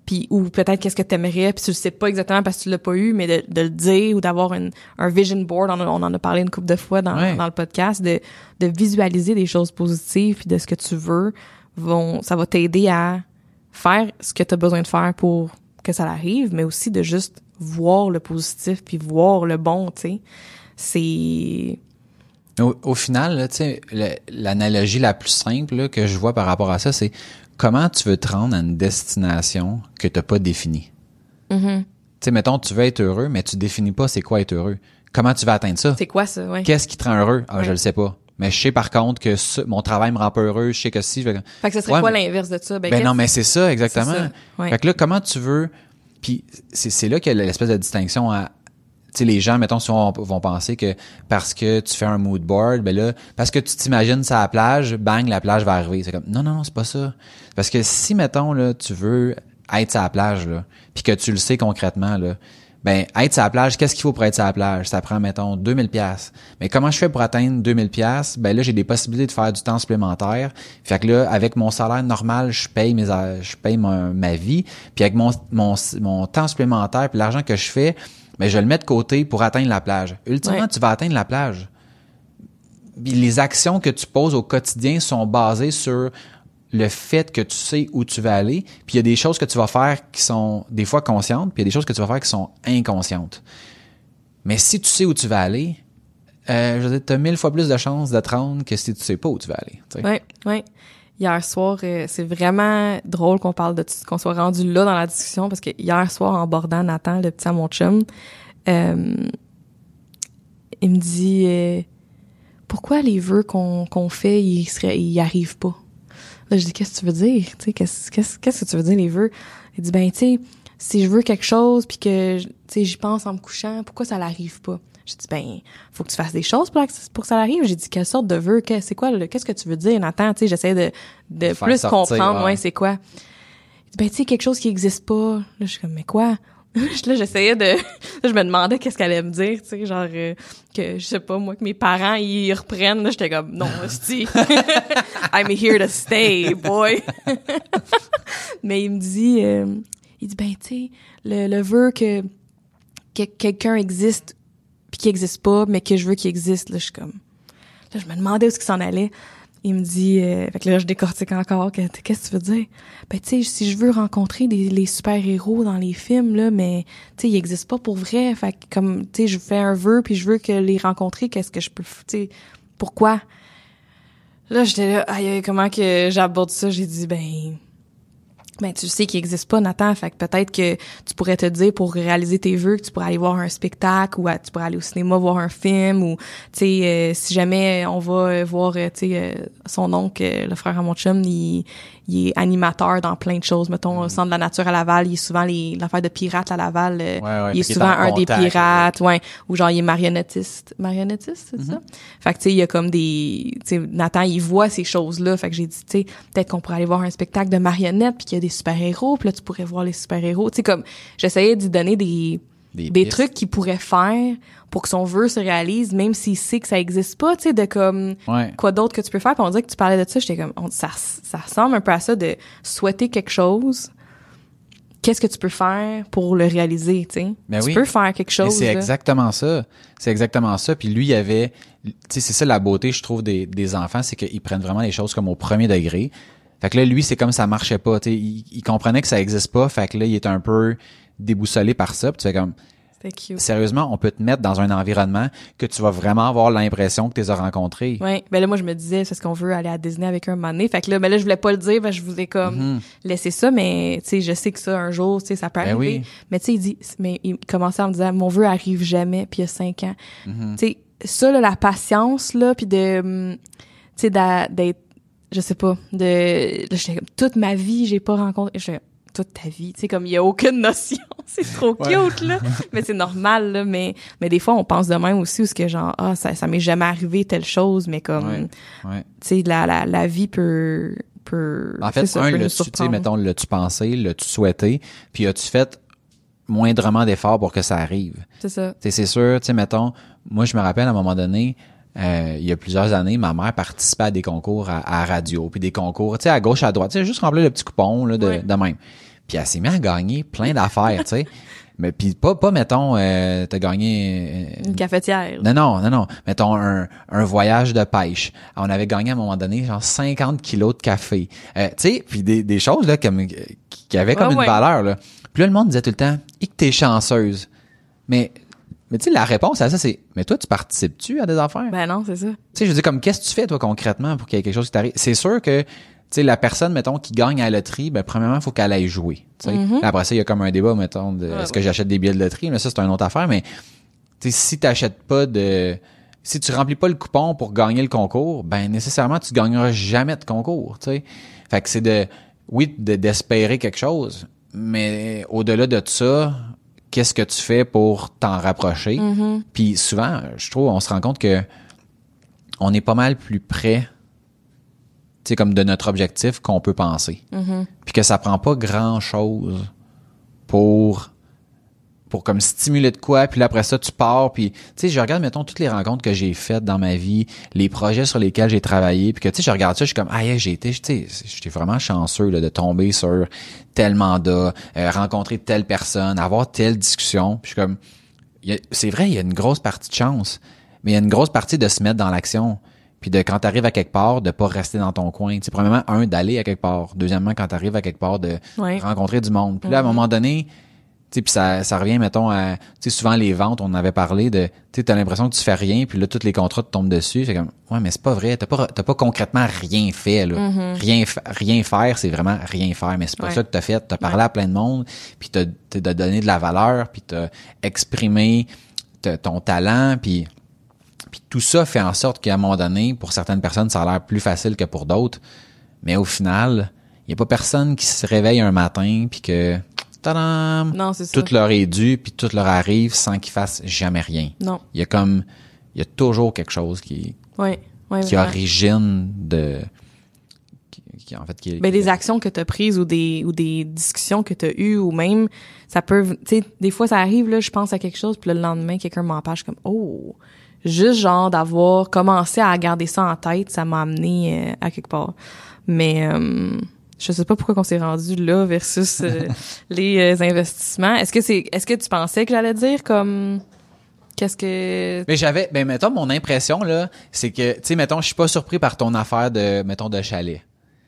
puis ou peut-être qu'est-ce que t'aimerais, puis tu le sais pas exactement parce que tu l'as pas eu, mais de, de le dire ou d'avoir une, un vision board, on, on en a parlé une couple de fois dans, Ouais. dans le podcast, de, de visualiser des choses positives puis de ce que tu veux, vont, ça va t'aider à faire ce que tu as besoin de faire pour que ça arrive, mais aussi de juste voir le positif puis voir le bon, tu sais. C'est Au, au final, l'analogie la plus simple là, que je vois par rapport à ça, c'est comment tu veux te rendre à une destination que tu n'as pas définie? Mm-hmm. Tu sais, mettons, tu veux être heureux, mais tu définis pas c'est quoi être heureux. Comment tu vas atteindre ça? c'est quoi ça, ouais. Qu'est-ce qui te rend heureux? Ah, je le sais pas. Mais je sais par contre que mon travail me rend pas heureux, je sais que si je. Fait que ce serait Ouais, quoi mais- l'inverse de ça? Ben qu'est-ce- non, mais c'est ça, exactement. Ça. Fait que là, comment tu veux... Puis c'est c'est là qu'il y a l'espèce de distinction à... Sais, les gens, mettons, souvent vont penser que parce que tu fais un mood board, ben là, parce que tu t'imagines ça à la plage, bang, la plage va arriver. C'est comme, non, non, c'est pas ça. Parce que si, mettons, là, tu veux être à la plage, là, puis que tu le sais concrètement, là, ben, être à la plage, qu'est-ce qu'il faut pour être à la plage? Ça prend, mettons, 2000 pièces. Mais comment je fais pour atteindre 2000 pièces? Ben là, j'ai des possibilités de faire du temps supplémentaire. Fait que là, avec mon salaire normal, je paye mes, je paye mon- ma vie. Puis avec mon, mon, mon temps supplémentaire puis l'argent que je fais, ben, je le mets de côté pour atteindre la plage. Ultimement, Ouais. tu vas atteindre la plage. Les actions que tu poses au quotidien sont basées sur le fait que tu sais où tu vas aller, puis il y a des choses que tu vas faire qui sont des fois conscientes, puis il y a des choses que tu vas faire qui sont inconscientes. Mais si tu sais où tu vas aller, euh, je veux dire, t'as mille fois plus de chances de te rendre que si tu sais pas où tu vas aller. tu sais. Ouais, ouais. Hier soir, euh, c'est vraiment drôle qu'on parle de qu'on soit rendu là dans la discussion parce que hier soir, en bordant Nathan, le petit à mon chum, euh, il me dit euh, pourquoi les vœux qu'on qu'on fait, ils seraient, ils arrivent pas? Là, je dis qu'est-ce que tu veux dire? Tu sais, qu'est-ce qu'est-ce que tu veux dire les vœux? Il dit ben tu sais, si je veux quelque chose puis que tu sais j'y pense en me couchant, pourquoi ça n'arrive pas? J'ai dit ben faut que tu fasses des choses pour que, pour que ça arrive. J'ai dit quelle sorte de vœu, que- c'est quoi qu'est-ce que tu veux dire Nathan, tu sais j'essaie de de Faire plus sortir, comprendre ouais. ouais, c'est quoi? Il dit ben tu sais quelque chose qui existe pas. Là je suis comme mais quoi? Là j'essayais de je me demandais qu'est-ce qu'elle allait me dire, tu sais genre euh, que je sais pas moi que mes parents ils reprennent, là j'étais comme non, hostie. I'm here to stay, boy. mais il me dit euh, il dit ben tu sais le, le vœu que que quelqu'un existe qui existe pas mais que je veux qu'il existe là je suis comme là je me demandais où est-ce qu'il s'en allait. Il me dit euh, fait que là je décortique encore que- qu'est-ce que tu veux dire? Ben tu sais si je veux rencontrer des, les super héros dans les films là mais tu sais ils existent pas pour vrai. Fait que comme tu sais je fais un vœu puis je veux que les rencontrer qu'est-ce que je peux tu sais pourquoi? Là j'étais là aïe, comment que j'aborde ça? J'ai dit ben ben tu sais qu'il existe pas Nathan. Fait que peut-être que tu pourrais te dire pour réaliser tes vœux que tu pourrais aller voir un spectacle ou tu pourrais aller au cinéma voir un film ou tu sais euh, si jamais on va euh, voir euh, tu sais son oncle le frère à chum il, il est animateur dans plein de choses. Mettons au centre de la nature à Laval il est souvent l'affaire de pirates à Laval euh, Ouais, ouais, il est souvent en un des pirates ouais ou genre il est marionnettiste. Marionnettiste c'est ça? Fait que tu sais il y a comme des tu sais Nathan il voit ces choses là fait que j'ai dit tu sais peut-être qu'on pourrait aller voir un spectacle de marionnettes puis qu'il y a des super-héros puis là tu pourrais voir les super-héros. Tu sais comme j'essayais d'y donner des Des des, trucs qu'il pourrait faire pour que son vœu se réalise même s'il sait que ça existe pas tu sais de comme Ouais. quoi d'autre que tu peux faire puis on dirait que tu parlais de ça j'étais comme on- ça ça ressemble un peu à ça de souhaiter quelque chose qu'est-ce que tu peux faire pour le réaliser, tu sais? Ben tu oui. peux faire quelque chose. c'est exactement ça. C'est exactement ça. Puis lui, il avait, tu sais, c'est ça la beauté, je trouve, des, des enfants, c'est qu'ils prennent vraiment les choses comme au premier degré. Fait que là, lui, c'est comme ça marchait pas. Tu sais, il, il comprenait que ça existe pas. Fait que là, il est un peu déboussolé par ça. Puis tu fais comme, Cute. sérieusement, on peut te mettre dans un environnement que tu vas vraiment avoir l'impression que tu les as rencontrés. Ouais. Ben là, moi, je me disais, c'est ce qu'on veut aller à Disney avec un moment donné. Fait que là, ben là, je voulais pas le dire, que je voulais comme laisser ça, mais tu sais, je sais que ça, un jour, tu sais, ça peut. Ben arriver. oui. Mais tu sais, il dit, mais il commençait en me disant, mon vœu arrive jamais, puis il y a cinq ans. Mhm. Tu sais, ça, là, la patience, là, puis de, hum, tu sais, d'être, je sais pas, de, là, comme, toute ma vie, j'ai pas rencontré, toute ta vie, tu sais, comme il y a aucune notion, c'est trop Ouais. cute, là. mais c'est normal, là, mais, mais des fois, on pense de même aussi, où ce que genre, ah, ça, ça m'est jamais arrivé telle chose, mais comme, Ouais. Ouais. tu sais, la, la, la vie peut, peut, En fait, ça, un, l'as-tu, tu sais, mettons, l'as-tu pensé, l'as-tu souhaité, puis as-tu fait moindrement d'efforts pour que ça arrive? C'est ça. Tu sais, c'est sûr, tu sais, mettons, moi, je me rappelle à un moment donné, euh, il y a plusieurs années, ma mère participait à des concours à, à radio, puis des concours, tu sais, à gauche, à droite, tu sais, juste remplir le petit coupon, là, de, de même. Puis elle s'est mise à gagner plein d'affaires, tu sais. Mais puis pas, pas, mettons, euh, t'as gagné... euh, Une cafetière. non, non, non, non. Mettons un, un voyage de pêche. On avait gagné à un moment donné genre 50 kilos de café. Euh, tu sais, puis des, des choses là comme qui, qui avaient comme Ouais, une ouais. valeur là. Puis là le monde disait tout le temps, "Et que t'es chanceuse." Mais mais tu sais la réponse à ça c'est "Mais toi tu participes-tu à des affaires? Ben non, c'est ça. Tu sais je veux dire comme qu'est-ce que tu fais toi concrètement pour qu'il y ait quelque chose qui t'arrive? C'est sûr que tu sais la personne mettons qui gagne à la loterie, ben premièrement, il faut qu'elle aille jouer, tu sais. Après ça, il y a comme un débat mettons de. Ouais, est-ce que j'achète des billets de loterie, mais ça c'est une autre affaire mais tu sais, si t'achètes pas de si tu remplis pas le coupon pour gagner le concours, ben nécessairement tu gagneras jamais de concours, tu sais. Fait que c'est de oui de d'espérer quelque chose, mais au-delà de ça, qu'est-ce que tu fais pour t'en rapprocher Mm-hmm. Puis souvent, je trouve on se rend compte que on est pas mal plus près tu sais comme de notre objectif qu'on peut penser. Puis que ça prend pas grand-chose pour pour comme stimuler de quoi puis là après ça tu pars puis tu sais je regarde mettons toutes les rencontres que j'ai faites dans ma vie les projets sur lesquels j'ai travaillé puis que tu sais je regarde ça je suis comme ah yeah, j'ai été tu sais j'étais vraiment chanceux là, de tomber sur tel mandat euh, rencontrer telle personne avoir telle discussion puis je suis comme c'est vrai il y a une grosse partie de chance mais il y a une grosse partie de se mettre dans l'action puis de quand t'arrives à quelque part de pas rester dans ton coin tu sais premièrement un d'aller à quelque part deuxièmement quand t'arrives à quelque part de Ouais. rencontrer du monde puis là à un moment donné tu puis ça, ça revient, mettons, à, souvent les ventes, on en avait parlé de, tu t'as l'impression que tu fais rien, puis là, tous les contrats te tombent dessus. C'est comme, ouais, mais c'est pas vrai. T'as pas, t'as pas concrètement rien fait, là. Rien, rien faire, c'est vraiment rien faire. Mais c'est pas Ouais. ça que t'as fait. T'as parlé à plein de monde, puis t'as, t'as donné de la valeur, puis t'as exprimé ton talent, puis, puis tout ça fait en sorte qu'à un moment donné, pour certaines personnes, ça a l'air plus facile que pour d'autres. Mais au final, il y a pas personne qui se réveille un matin, puis que, tadam, Non, c'est ça. tout leur est dû, puis tout leur arrive sans qu'ils fassent jamais rien. Non. Il y a comme, il y a toujours quelque chose qui, Ouais. Ouais, qui vraiment. origine de, qui, qui, en fait, qui Ben, des actions que tu as prises ou des ou des discussions que tu as eues ou même ça peut tu sais des fois ça arrive là je pense à quelque chose puis le lendemain quelqu'un suis comme oh juste genre d'avoir commencé à garder ça en tête ça m'a amené euh, à quelque part mais euh, je sais pas pourquoi qu'on s'est rendu là versus euh, les euh, investissements. Est-ce que c'est est-ce que tu pensais que j'allais dire comme qu'est-ce que Mais j'avais, ben mettons mon impression là, c'est que, tu sais, mettons, je suis pas surpris par ton affaire de, mettons, de chalet.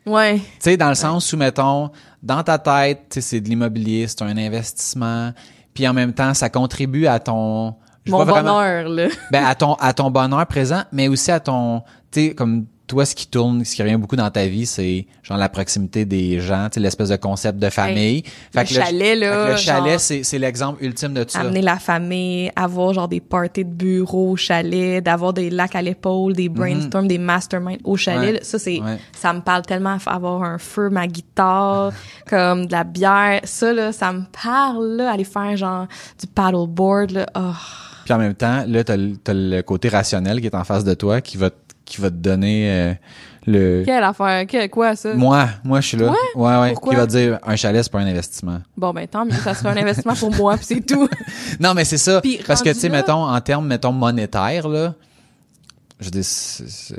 ouais. Tu sais, dans le sens où, mettons, dans ta tête, tu sais, c'est de l'immobilier, c'est un investissement, puis en même temps, ça contribue à ton, je mon vraiment- bonheur là. Ben à ton à ton bonheur présent, mais aussi à ton, tu sais, comme toi, ce qui tourne, ce qui revient beaucoup dans ta vie, c'est genre la proximité des gens, l'espèce de concept de famille. le chalet, là, fait que le chalet, c'est c'est l'exemple ultime de tout ça. amener la famille, avoir genre des parties de bureau au chalet, d'avoir des lacs à l'épaule, des brainstorms, des masterminds au chalet. Ouais. Ça c'est Ouais. ça me parle tellement avoir un feu, ma guitare, comme de la bière, ça là, ça me parle là, aller faire genre du paddleboard là. Oh. Puis en même temps, là, t'as le t'as le côté rationnel qui est en face de toi, qui va qui va te donner euh, le. Quelle affaire, quelle quoi ça? Moi, moi, je suis là. Ouais? Ouais, ouais. Pourquoi? Qui va te dire un chalet, c'est pas un investissement. Bon ben tant mieux, ça sera un investissement pour moi puis c'est tout. Non, mais c'est ça. Parce que, tu sais, là- mettons, en termes, mettons, monétaires, là, je dis, c'est-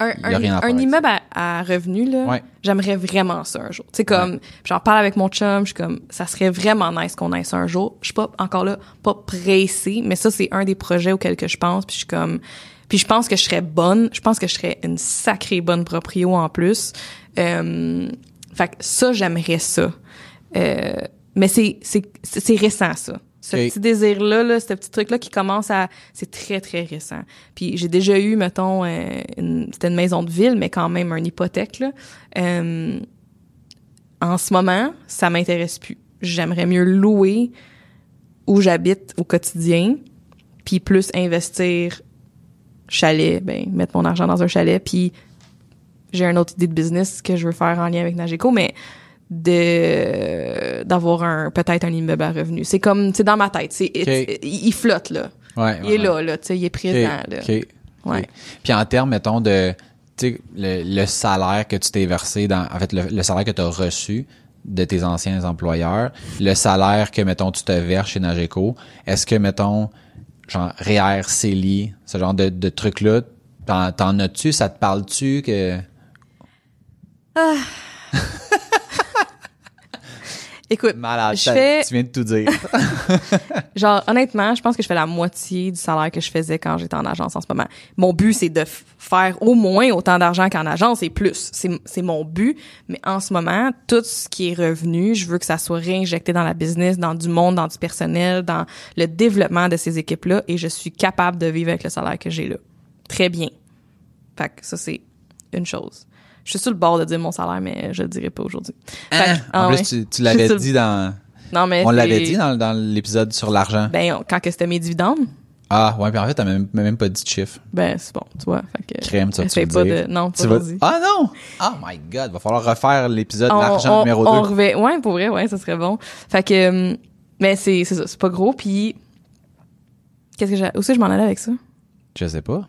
un, y a un- rien à un faire avec immeuble à, à revenu là Ouais. j'aimerais vraiment ça un jour tu sais comme j'en parle avec mon chum je suis comme ça serait vraiment nice qu'on ait ça un jour je suis pas encore là pas pressée mais ça c'est un des projets auxquels que je pense puis je suis comme puis je pense que je serais bonne je pense que je serais une sacrée bonne proprio en plus. Euh, fait que ça j'aimerais ça. Euh, mais c'est c'est c'est récent ça. Ce petit désir là ce petit truc là qui commence à c'est très très récent. Puis j'ai déjà eu mettons euh, une, c'était une maison de ville mais quand même une hypothèque là. Euh, en ce moment ça m'intéresse plus. J'aimerais mieux louer où j'habite au quotidien puis plus investir chalet ben mettre mon argent dans un chalet puis j'ai une autre idée de business que je veux faire en lien avec Nageco mais de d'avoir un peut-être un immeuble à revenu. C'est comme c'est dans ma tête, c'est il, il flotte là. Ouais, Il ouais, est là là, tu sais, il est présent là. Ouais. Puis en termes, mettons, de tu sais, le, le salaire que tu t'es versé dans. En fait, le, le salaire que tu as reçu de tes anciens employeurs, le salaire que, mettons, tu te verses chez Nageco, est-ce que, mettons, genre REER, CELI, ce genre de, de trucs-là, t'en, t'en as-tu, ça te parle-tu que. Écoute, Malade, je fais tu viens de tout dire. genre honnêtement, je pense que je fais la moitié du salaire que je faisais quand j'étais en agence en ce moment. Mon but c'est de faire au moins autant d'argent qu'en agence et plus. C'est c'est mon but, mais en ce moment, tout ce qui est revenu, je veux que ça soit réinjecté dans la business, dans du monde, dans du personnel, dans le développement de ces équipes-là et je suis capable de vivre avec le salaire que j'ai là. Très bien. Fait que ça c'est une chose. Je suis sur le bord de dire mon salaire, mais je le dirai pas aujourd'hui. Hein? ah en plus, ouais. tu, l'avais dit dans. Non, mais On l'avait dit dans, dans l'épisode sur l'argent. Ben, on- quand que c'était mes dividendes, Ah, ouais, puis en fait, t'as même, même pas dit de chiffre. ben, c'est bon, tu vois. Fait que, Crème, ça, tu veux pas dire. de, non, Tu vas-. Ah non! Oh my god, va falloir refaire l'épisode on, l'argent on- numéro on 2. revient- ouais, pour vrai, ouais, ça serait bon. Fait que, euh, mais c'est, c'est ça, c'est pas gros, puis qu'est-ce que j'ai, où c'est que je m'en allais avec ça? Je sais pas.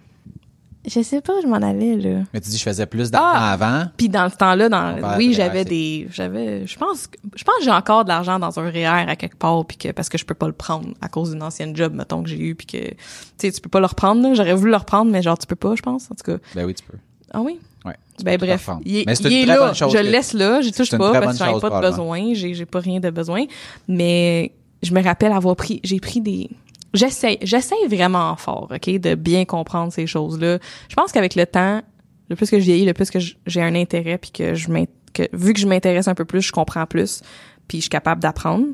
Je sais pas, je m'en allais, là. Mais tu dis je faisais plus d'argent Ah! avant? Puis dans ce temps-là, dans, oui, j'avais des, j'avais, je pense, je pense que j'ai encore de l'argent dans un REER à quelque part, puis que parce que je peux pas le prendre à cause d'une ancienne job, mettons que j'ai eu, puis que, tu sais, tu peux pas le reprendre. là. J'aurais voulu le reprendre, mais genre tu peux pas, je pense. En tout cas, Ben oui, tu peux. ah oui? Ouais. Ben bref, il est, Mais c'est il une est très là. bonne chose je le laisse là, j'y touche pas parce que j'en ai pas de besoin, j'ai pas rien de besoin, mais je me rappelle avoir pris j'ai pris des j'essaie j'essaie vraiment fort, OK, de bien comprendre ces choses-là. Je pense qu'avec le temps, le plus que je vieillis, le plus que j'ai un intérêt puis que je que vu que je m'intéresse un peu plus, je comprends plus, puis je suis capable d'apprendre,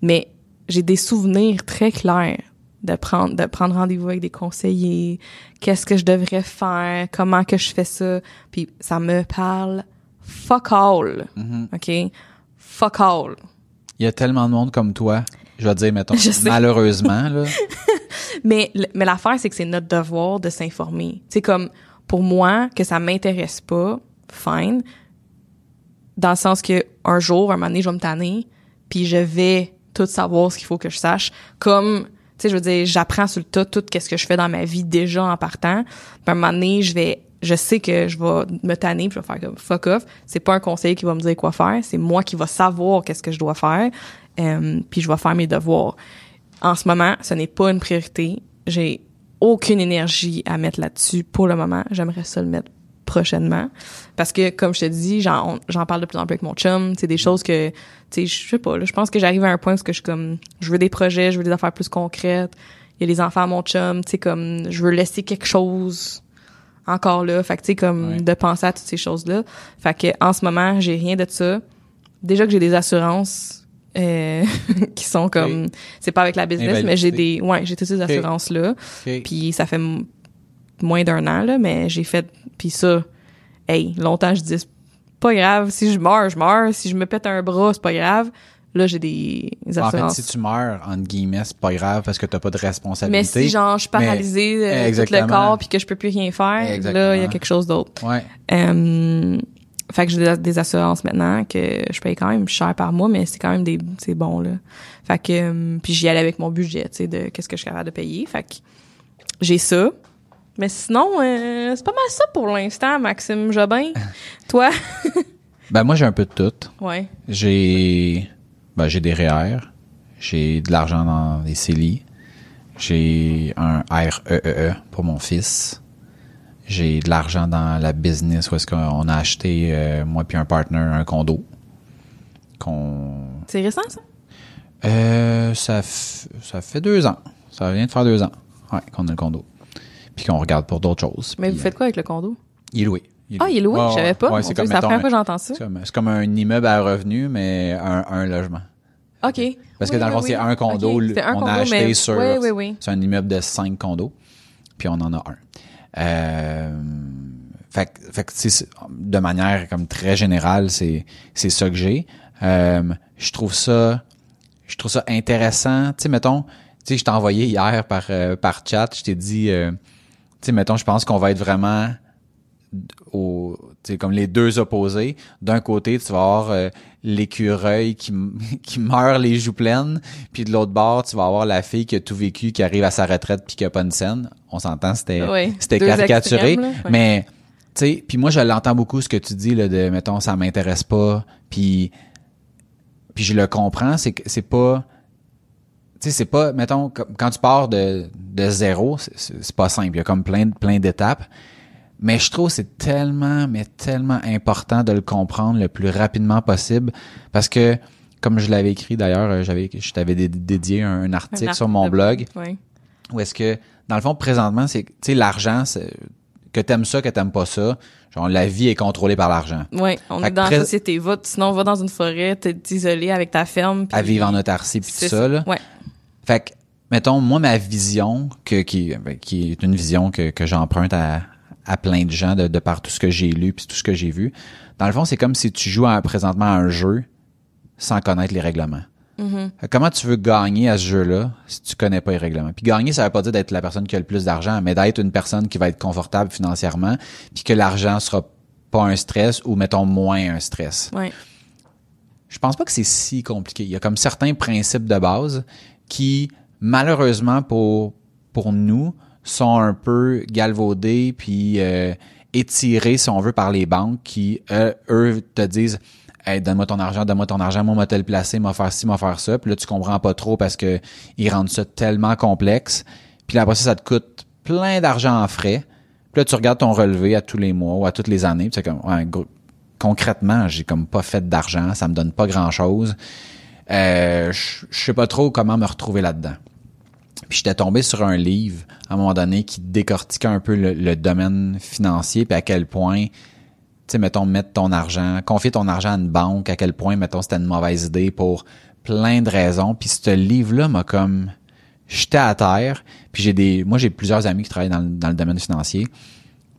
mais j'ai des souvenirs très clairs de prendre de prendre rendez-vous avec des conseillers, qu'est-ce que je devrais faire, comment que je fais ça, puis ça me parle fuck all. Mm-hmm. OK? Fuck all. Il y a tellement de monde comme toi. Je vais dire, mettons, malheureusement, là. Mais, mais l'affaire, c'est que c'est notre devoir de s'informer. C'est comme, pour moi, que ça m'intéresse pas, fine. Dans le sens que un jour, un moment donné, je vais me tanner, puis je vais tout savoir ce qu'il faut que je sache. Comme, tu sais, je veux dire, j'apprends sur le tas tout ce que je fais dans ma vie déjà en partant. Puis un moment donné, je vais, je sais que je vais me tanner, puis je vais faire comme fuck off. C'est pas un conseiller qui va me dire quoi faire, c'est moi qui va savoir qu'est-ce que je dois faire, euh, puis je vais faire mes devoirs. En ce moment, ce n'est pas une priorité. J'ai aucune énergie à mettre là-dessus pour le moment. J'aimerais ça le mettre prochainement. Parce que, comme je te dis, j'en, j'en parle de plus en plus avec mon chum. C'est des choses que, tu sais, je sais pas, là, je pense que j'arrive à un point où que je suis comme, je veux des projets, je veux des affaires plus concrètes. Il y a les enfants à mon chum, tu sais, comme, je veux laisser quelque chose encore là. Fait que, tu sais, comme, Ouais. de penser à toutes ces choses-là. Fait que, en ce moment, j'ai rien de ça. Déjà que j'ai des assurances, euh, qui sont comme, c'est pas avec la business, mais j'ai des, ouais, j'ai toutes ces assurances-là. OK. Puis ça fait moins d'un an, là, mais j'ai fait... Puis ça, hey, longtemps, je dis, pas grave. Si je meurs, je meurs. Si je me pète un bras, c'est pas grave. Là, j'ai des En fait, assurances. si tu meurs, entre guillemets, c'est pas grave parce que t'as pas de mais responsabilité. si, genre, je suis paralysée de tout le corps puis que je peux plus rien faire, Exactement. là, il y a quelque chose d'autre. Ouais. Euh, fait que j'ai des, assurances maintenant que je paye quand même cher par mois, mais c'est quand même des c'est bon là. Fait que euh, puis j'y allais avec mon budget, tu sais de qu'est-ce que je suis capable de payer. Fait que j'ai ça. Mais sinon euh, c'est pas mal ça pour l'instant, Maxime Jobin. Toi? Ben, moi, j'ai un peu de tout. Ouais. J'ai ben, j'ai des REER, j'ai de l'argent dans les CELI, j'ai un REEE pour mon fils, J'ai de l'argent dans la business où est-ce qu'on a acheté, euh, moi puis un partner, un condo. Qu'on... C'est récent, ça? Euh, ça, f- ça fait deux ans. Ça vient de faire deux ans. Ouais, qu'on a le condo. Puis qu'on regarde pour d'autres choses. Mais Puis, vous faites quoi avec le condo? il est loué. Ah, il est loué? Ouais, Je savais pas. Ouais, c'est comme, la mettons, première fois que j'entends ça. c'est comme, un immeuble à revenu, mais un, un logement. OK. Parce que dans le fond, oui, c'est un condo. OK. le- C'était un on condo, a acheté mais- sur. Oui, oui, oui. C'est un immeuble de cinq condos. Puis on en a un. Euh, fait, fait que, de manière comme très générale, c'est c'est ça que j'ai. Euh, je trouve ça je trouve ça intéressant. Tu sais, mettons, tu sais, je t'ai envoyé hier par euh, par chat, je t'ai dit, euh, tu sais, mettons, je pense qu'on va être vraiment au, sais, comme les deux opposés. D'un côté, tu vas avoir euh, l'écureuil qui, qui meurt les joues pleines, puis de l'autre bord, tu vas avoir la fille qui a tout vécu, qui arrive à sa retraite puis qui a pas une scène. On s'entend, c'était c'était caricaturé, extrêmes, là, ouais. mais tu sais, puis moi je l'entends beaucoup ce que tu dis là de mettons ça m'intéresse pas, puis puis je le comprends, c'est que c'est pas tu sais c'est pas mettons quand tu pars de de zéro, c'est- c'est c'est pas simple, il y a comme plein plein d'étapes. Mais je trouve que c'est tellement, mais tellement important de le comprendre le plus rapidement possible parce que, comme je l'avais écrit d'ailleurs, euh, j'avais, je t'avais dé- dédié un, un article Un sur mon blog Oui. où est-ce que, dans le fond, présentement, c'est, tu sais, l'argent, c'est, que t'aimes ça, que t'aimes pas ça, genre, la vie est contrôlée par l'argent. Oui, on Fait est dans la société. Va, sinon, va dans une forêt, t'es isolé avec ta ferme. puis- À vivre en autarcie pis tout ça, là. Ouais. Fait que, mettons, moi, ma vision, que, qui, ben, qui est une vision que, que j'emprunte à, à plein de gens de, de par tout ce que j'ai lu puis tout ce que j'ai vu. Dans le fond, c'est comme si tu joues à- présentement à un jeu sans connaître les règlements. Que Comment tu veux gagner à ce jeu-là si tu connais pas les règlements? Puis gagner, ça veut pas dire d'être la personne qui a le plus d'argent, mais d'être une personne qui va être confortable financièrement, puis que l'argent sera pas un stress ou mettons moins un stress Ouais. je pense pas que c'est si compliqué. Il y a comme certains principes de base qui, malheureusement pour pour nous, sont un peu galvaudés puis euh, étirés, si on veut, par les banques qui, euh, eux, te disent Hey, donne-moi ton argent, donne-moi ton argent, moi, m'a te le placer, m'a faire ci, m'a faire ça. Puis là, tu comprends pas trop parce que ils rendent ça tellement complexe. Puis là, après ça, ça te coûte plein d'argent en frais. Puis là, tu regardes ton relevé à tous les mois ou à toutes les années. Puis c'est comme, concrètement, j'ai comme pas fait d'argent, ça me donne pas grand-chose. Euh, je sais pas trop comment me retrouver là-dedans. Puis j'étais tombé sur un livre à un moment donné qui décortiquait un peu le, le domaine financier puis à quel point tu sais mettons mettre ton argent, confier ton argent à une banque, à quel point mettons c'était une mauvaise idée pour plein de raisons. Puis ce livre là m'a comme jeté à terre. Puis j'ai des moi j'ai plusieurs amis qui travaillent dans, le- dans le domaine financier.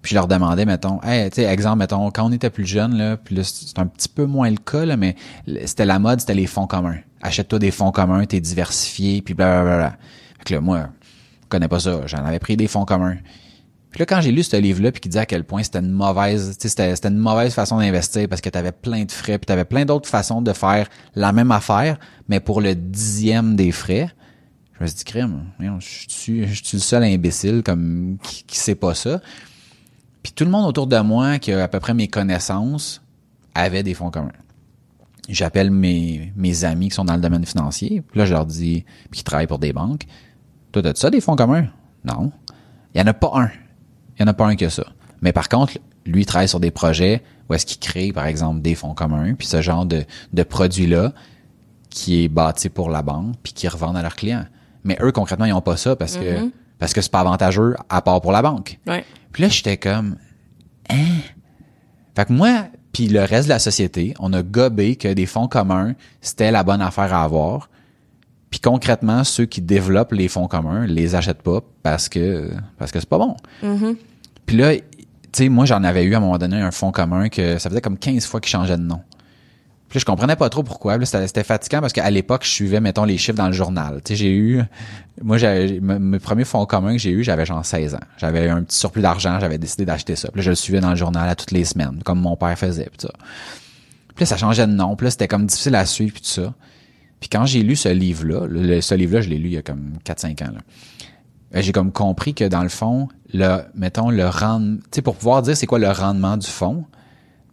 Puis je leur demandais, mettons, hey, tu sais, exemple, mettons, quand on était plus jeune, là, puis là, c'est un petit peu moins le cas, là, mais c'était la mode, c'était les fonds communs. Achète-toi des fonds communs, t'es diversifié, puis blablabla. Fait que là, moi, je connais pas ça, j'en avais pris des fonds communs. Puis là, quand j'ai lu ce livre-là, puis qui disait à quel point c'était une mauvaise, tu c'était, c'était une mauvaise façon d'investir parce que t'avais plein de frais, puis t'avais plein d'autres façons de faire la même affaire, mais pour le dixième des frais, je me suis dit, voyons, je suis, je suis le seul imbécile comme qui, qui sait pas ça? Puis tout le monde autour de moi qui a à peu près mes connaissances avait des fonds communs. J'appelle mes, mes amis qui sont dans le domaine financier, puis là je leur dis, puis qui travaillent pour des banques, toi t'as ça des fonds communs? Non. Il y en a pas un. Il y en a pas un que ça. Mais par contre, lui il travaille sur des projets où est-ce qu'il crée par exemple des fonds communs, puis ce genre de, de produit-là qui est bâti pour la banque, puis qui revendent à leurs clients. Mais eux concrètement ils ont pas ça parce que parce que c'est pas avantageux à part pour la banque. Ouais. Puis là, j'étais comme, hein? Fait que moi, puis le reste de la société, on a gobé que des fonds communs, c'était la bonne affaire à avoir. Puis concrètement, ceux qui développent les fonds communs les achètent pas parce que parce que c'est pas bon. Puis là, tu sais, moi, j'en avais eu à un moment donné un fonds commun que ça faisait comme 15 fois qu'il changeait de nom. Puis là, je comprenais pas trop pourquoi. C'était fatigant parce qu'à l'époque, je suivais, mettons, les chiffres dans le journal. Tu sais, j'ai eu... Moi, mes premiers fonds communs que j'ai eu, j'avais genre 16 ans. J'avais un petit surplus d'argent, j'avais décidé d'acheter ça. Puis là, je le suivais dans le journal à toutes les semaines, comme mon père faisait, puis ça. Puis là, ça changeait de nom. Puis là, c'était comme difficile à suivre, puis tout ça. Puis quand j'ai lu ce livre-là, ce livre-là, je l'ai lu il y a comme 4-5 ans. Euh, j'ai comme compris que dans le fond, le, mettons, le rendement, tu sais, pour pouvoir dire c'est quoi le rendement du fonds,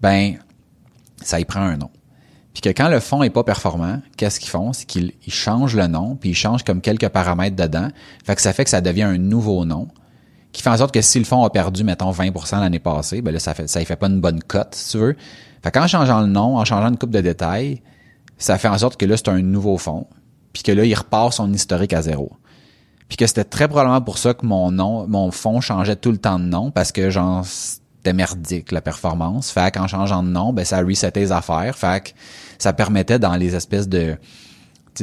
ben, ça y prend un nom. Puis que quand le fonds est pas performant, qu'est-ce qu'ils font? C'est qu'ils ils changent le nom, puis ils changent comme quelques paramètres dedans. Fait que ça fait que ça devient un nouveau nom qui fait en sorte que si le fonds a perdu, mettons, 20% l'année passée, ben là, ça fait, ça fait pas une bonne cote, si tu veux. Fait qu'en changeant le nom, en changeant une coupe de détails, ça fait en sorte que là, c'est un nouveau fonds, puis que là, il repart son historique à zéro. Puis que c'était très probablement pour ça que mon nom, mon fonds changeait tout le temps de nom, parce que genre, c'était merdique, la performance. Fait qu'en changeant de nom, ben, ça resetait les affaires. Fait que ça permettait dans les espèces de,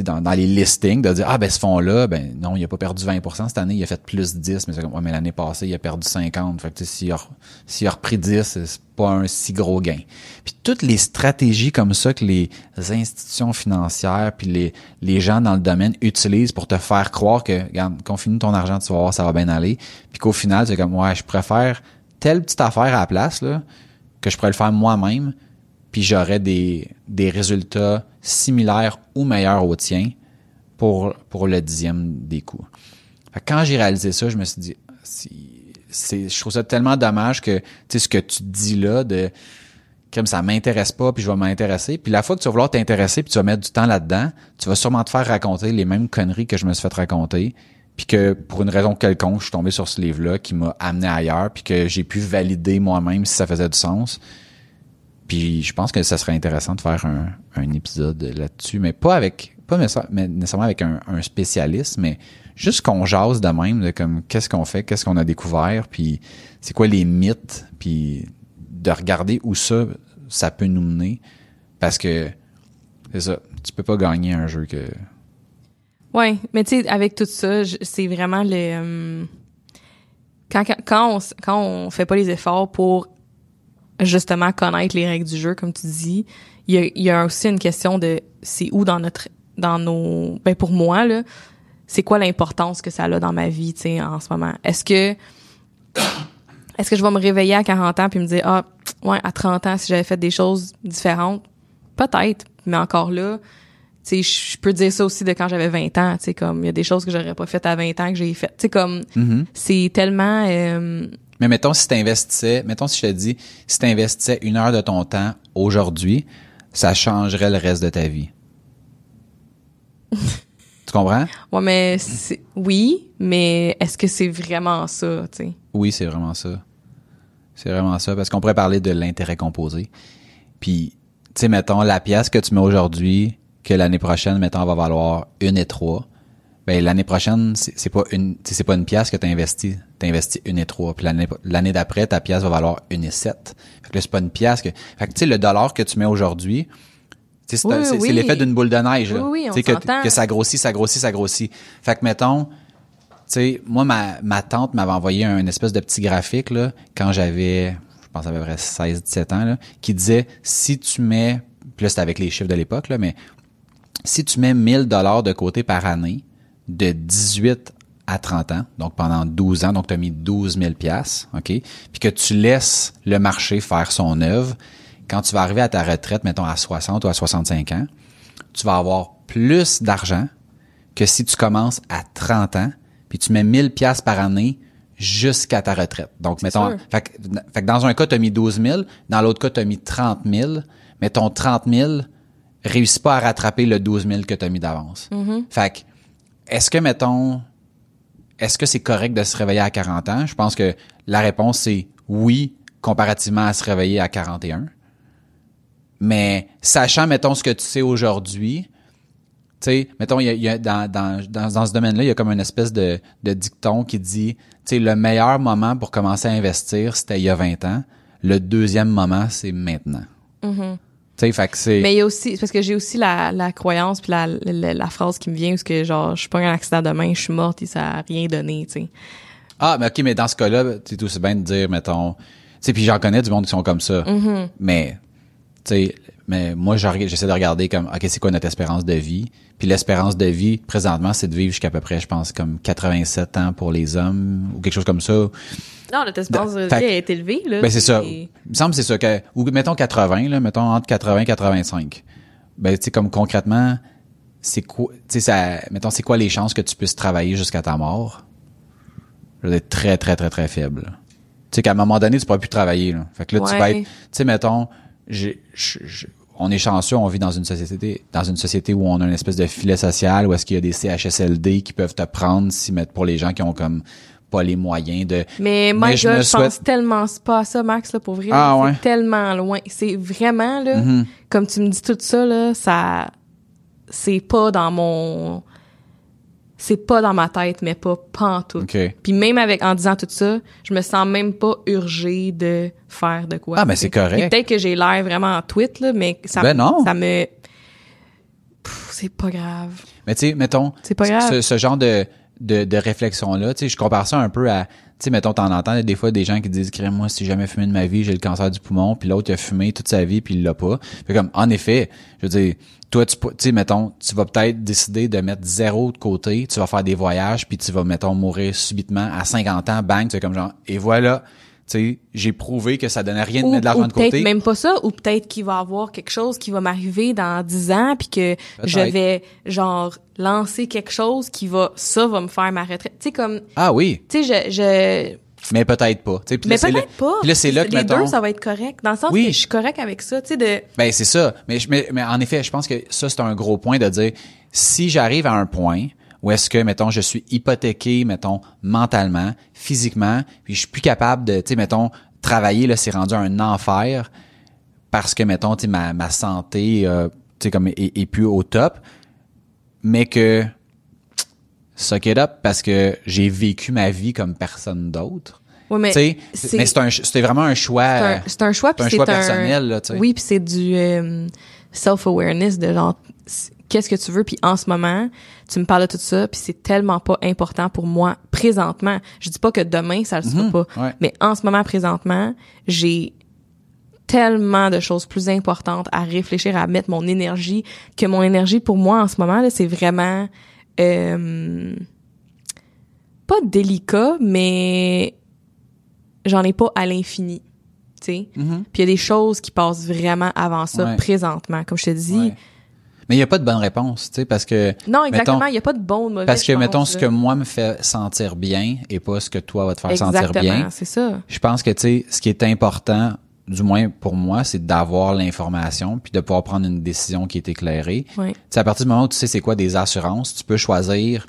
dans, dans les listings de dire ah ben ce fonds là ben non il a pas perdu 20% cette année il a fait plus 10 mais c'est comme ouais, mais l'année passée il a perdu 50 fait que s'il a a repris 10 c'est pas un si gros gain. Puis toutes les stratégies comme ça que les institutions financières puis les les gens dans le domaine utilisent pour te faire croire que regarde confine ton argent tu vas voir ça va bien aller. Puis qu'au final c'est comme ouais je préfère telle petite affaire à la place là que je pourrais le faire moi-même puis j'aurais des, des résultats similaires ou meilleurs aux tiens pour, pour le dixième des coûts. quand j'ai réalisé ça, je me suis dit, c'est, je trouve ça tellement dommage que, tu sais, ce que tu dis là de, comme ça m'intéresse pas puis je vais m'intéresser puis la fois que tu vas vouloir t'intéresser puis tu vas mettre du temps là-dedans tu vas sûrement te faire raconter les mêmes conneries que je me suis fait raconter puis que pour une raison quelconque je suis tombé sur ce livre là qui m'a amené ailleurs puis que j'ai pu valider moi-même si ça faisait du sens puis je pense que ça serait intéressant de faire un, un épisode là-dessus, mais pas avec pas nécessairement avec un, un spécialiste, mais juste qu'on jase de même, de comme qu'est-ce qu'on fait, qu'est-ce qu'on a découvert, puis c'est quoi les mythes, puis de regarder où ça ça peut nous mener, parce que c'est ça, tu peux pas gagner un jeu que. Ouais, mais tu sais, avec tout ça, c'est vraiment le euh, quand, quand on quand on fait pas les efforts pour justement connaître les règles du jeu, comme tu dis. Il y a, il y a aussi une question de c'est où dans notre dans nos ben pour moi là, c'est quoi l'importance que ça a dans ma vie, tu sais, en ce moment? Est-ce que est-ce que je vais me réveiller à 40 ans puis me dire ah ouais à 30 ans si j'avais fait des choses différentes? Peut-être mais encore là tu sais je peux dire ça aussi de quand j'avais 20 ans tu sais comme il y a des choses que j'aurais pas faites à 20 ans que j'ai faites tu sais comme Mm-hmm. c'est tellement euh, Mais mettons si t'investissais, mettons si je te dis, si t'investissais une heure de ton temps aujourd'hui, ça changerait le reste de ta vie. tu comprends? Ouais, mais oui, mais est-ce que c'est vraiment ça, tu sais? Oui, c'est vraiment ça. C'est vraiment ça, parce qu'on pourrait parler de l'intérêt composé. Puis, tu sais, mettons, la pièce que tu mets aujourd'hui, que l'année prochaine, mettons, va valoir une et trois, ben l'année prochaine, c'est pas une c'est pas une pièce que tu investi. Tu investi une et trois. Puis l'année l'année d'après, ta pièce va valoir une et sept. Fait que là, c'est pas une pièce que. Fait que tu sais, le dollar que tu mets aujourd'hui, tu sais, c'est Oui, oui. l'effet d'une boule de neige. Là. Oui, on que, que ça grossit, ça grossit, ça grossit. Fait que mettons, tu sais, moi, ma, ma tante m'avait envoyé un espèce de petit graphique, là, quand j'avais, je pense à peu près 16, 17 ans, là, qui disait, si tu mets, là, c'était avec les chiffres de l'époque, là, mais si tu mets 1000 dollars de côté par année, de 18 à 30 ans, donc pendant 12 ans, donc tu as mis 12 000 piastres, OK? Puis que tu laisses le marché faire son œuvre, quand tu vas arriver à ta retraite, mettons à 60 ou à 65 ans, tu vas avoir plus d'argent que si tu commences à 30 ans, puis tu mets 1000 pièces par année jusqu'à ta retraite. Donc, mettons, fait, que- fait que dans un cas, tu as mis 12 000, dans l'autre cas, tu as mis 30 000, mais ton 30 000 réussit pas à rattraper le 12 000 que tu as mis d'avance. Fait que, est-ce que, mettons, est-ce que c'est correct de se réveiller à 40 ans? Je pense que la réponse, c'est oui, comparativement à se réveiller à 41. Mais sachant, mettons, ce que tu sais aujourd'hui, tu sais, mettons, dans, ce domaine-là, il y a comme une espèce de, dicton qui dit, tu sais, le meilleur moment pour commencer à investir, c'était il y a 20 ans. Le deuxième moment, c'est maintenant. Sais, fait que c'est... Mais il y a aussi, parce que j'ai aussi la, la croyance puis la, la, la phrase qui me vient, où que genre, je suis pas un accident demain, je suis morte et ça a rien donné, tu sais. Ah, mais ok, mais dans ce cas-là, c'est aussi bien de dire, mettons, tu sais, puis j'en connais du monde qui sont comme ça. Mais, tu sais, mais moi, j'essaie de regarder comme, ok, c'est quoi notre espérance de vie? Puis l'espérance de vie, présentement, c'est de vivre jusqu'à peu près, je pense, comme 87 ans pour les hommes, ou quelque chose comme ça. Non, notre espérance de vie est élevée, là. Ben, c'est ça. Il me semble que c'est ça. Que, ou mettons 80, là, mettons entre 80 et 85. Ben, tu sais, comme concrètement, c'est quoi, tu sais, ça, mettons, c'est quoi les chances que tu puisses travailler jusqu'à ta mort? Je veux dire, très, très, très, très faible. là. Tu sais, qu'à un moment donné, tu pourras plus travailler, là. Fait que là, tu vas être, tu sais, mettons, j'ai, on est chanceux, on vit dans une société, dans une société où on a une espèce de filet social, où est-ce qu'il y a des CHSLD qui peuvent te prendre si pour les gens qui ont comme pas les moyens de Mais, Mais my je me je souhaite- pense tellement pas à ça, Max, là, pour vrai. Ah, c'est ouais. tellement loin. C'est vraiment, là, Mhm. comme tu me dis tout ça, là, ça, c'est pas dans mon, c'est pas dans ma tête, mais pas pantoute. OK. Puis même avec, en disant tout ça, je me sens même pas urgée de faire de quoi. Ah, mais c'est correct. Peut-être que j'ai l'air vraiment en tweet, là, mais ça, Ben non. ça me, c'est pas grave. Mais tu sais, mettons, C'est pas grave. ce, ce genre de, de, de réflexion-là, tu sais, je compare ça un peu à, tu sais, mettons, t'en entends des fois des gens qui disent, crème moi, si j'ai jamais fumé de ma vie, j'ai le cancer du poumon, puis l'autre, il a fumé toute sa vie, puis il l'a pas. Fait comme, en effet, je veux dire, toi, tu tu sais, mettons, tu vas peut-être décider de mettre zéro de côté, tu vas faire des voyages, puis tu vas, mettons, mourir subitement à 50 ans, bang, c'est comme genre, et voilà, tu j'ai prouvé que ça donnait rien de mettre de l'argent de peut-être côté. même pas ça, ou peut-être qu'il va avoir quelque chose qui va m'arriver dans 10 ans, puis que je Peut-être. vais, genre, lancer quelque chose qui va, ça va me faire ma retraite. Tu sais, comme, Ah oui, tu sais, je, je, mais peut-être pas. tu sais, puis là, mais peut-être pas. Puis là, c'est là que, Les mettons, deux, ça va être correct. Dans le sens Oui. que je suis correct avec ça, tu sais, de, Ben c'est ça. Mais, je- mais, mais en effet, je pense que ça, c'est un gros point de dire si j'arrive à un point où est-ce que, mettons, je suis hypothéqué, mettons, mentalement, physiquement, puis je suis plus capable de, tu sais, mettons, travailler, là, c'est rendu un enfer parce que, mettons, tu sais, ma, ma santé, euh, tu sais, comme, est, est plus au top, mais que suck it up parce que j'ai vécu ma vie comme personne d'autre. ouais, mais Tu sais, c'est- mais c'est un, c'était vraiment un choix. c'est un, un choix, c'est puis un c'est choix un, personnel, là, tu sais. Oui, puis c'est du euh, self-awareness de genre qu'est-ce que tu veux puis en ce moment, tu me parles de tout ça puis c'est tellement pas important pour moi présentement. Je dis pas que demain ça le sera Mhm, pas, ouais. mais en ce moment présentement, j'ai tellement de choses plus importantes à réfléchir à mettre mon énergie que mon énergie pour moi en ce moment là, c'est vraiment euh, pas délicat mais j'en ai pas à l'infini, tu sais. Mhm. Puis il y a des choses qui passent vraiment avant ça Ouais. présentement. Comme je te dis, Ouais. Mais il n'y a pas de bonne réponse, tu sais, parce que. non, exactement, il y a pas de bon ou de mauvais. parce que, mettons, ce que moi me fait sentir bien et pas ce que toi va te faire sentir bien. c'est ça. Je pense que, tu sais, ce qui est important, du moins pour moi, c'est d'avoir l'information puis de pouvoir prendre une décision qui est éclairée. Ouais. Tu sais, à partir du moment où tu sais c'est quoi des assurances, tu peux choisir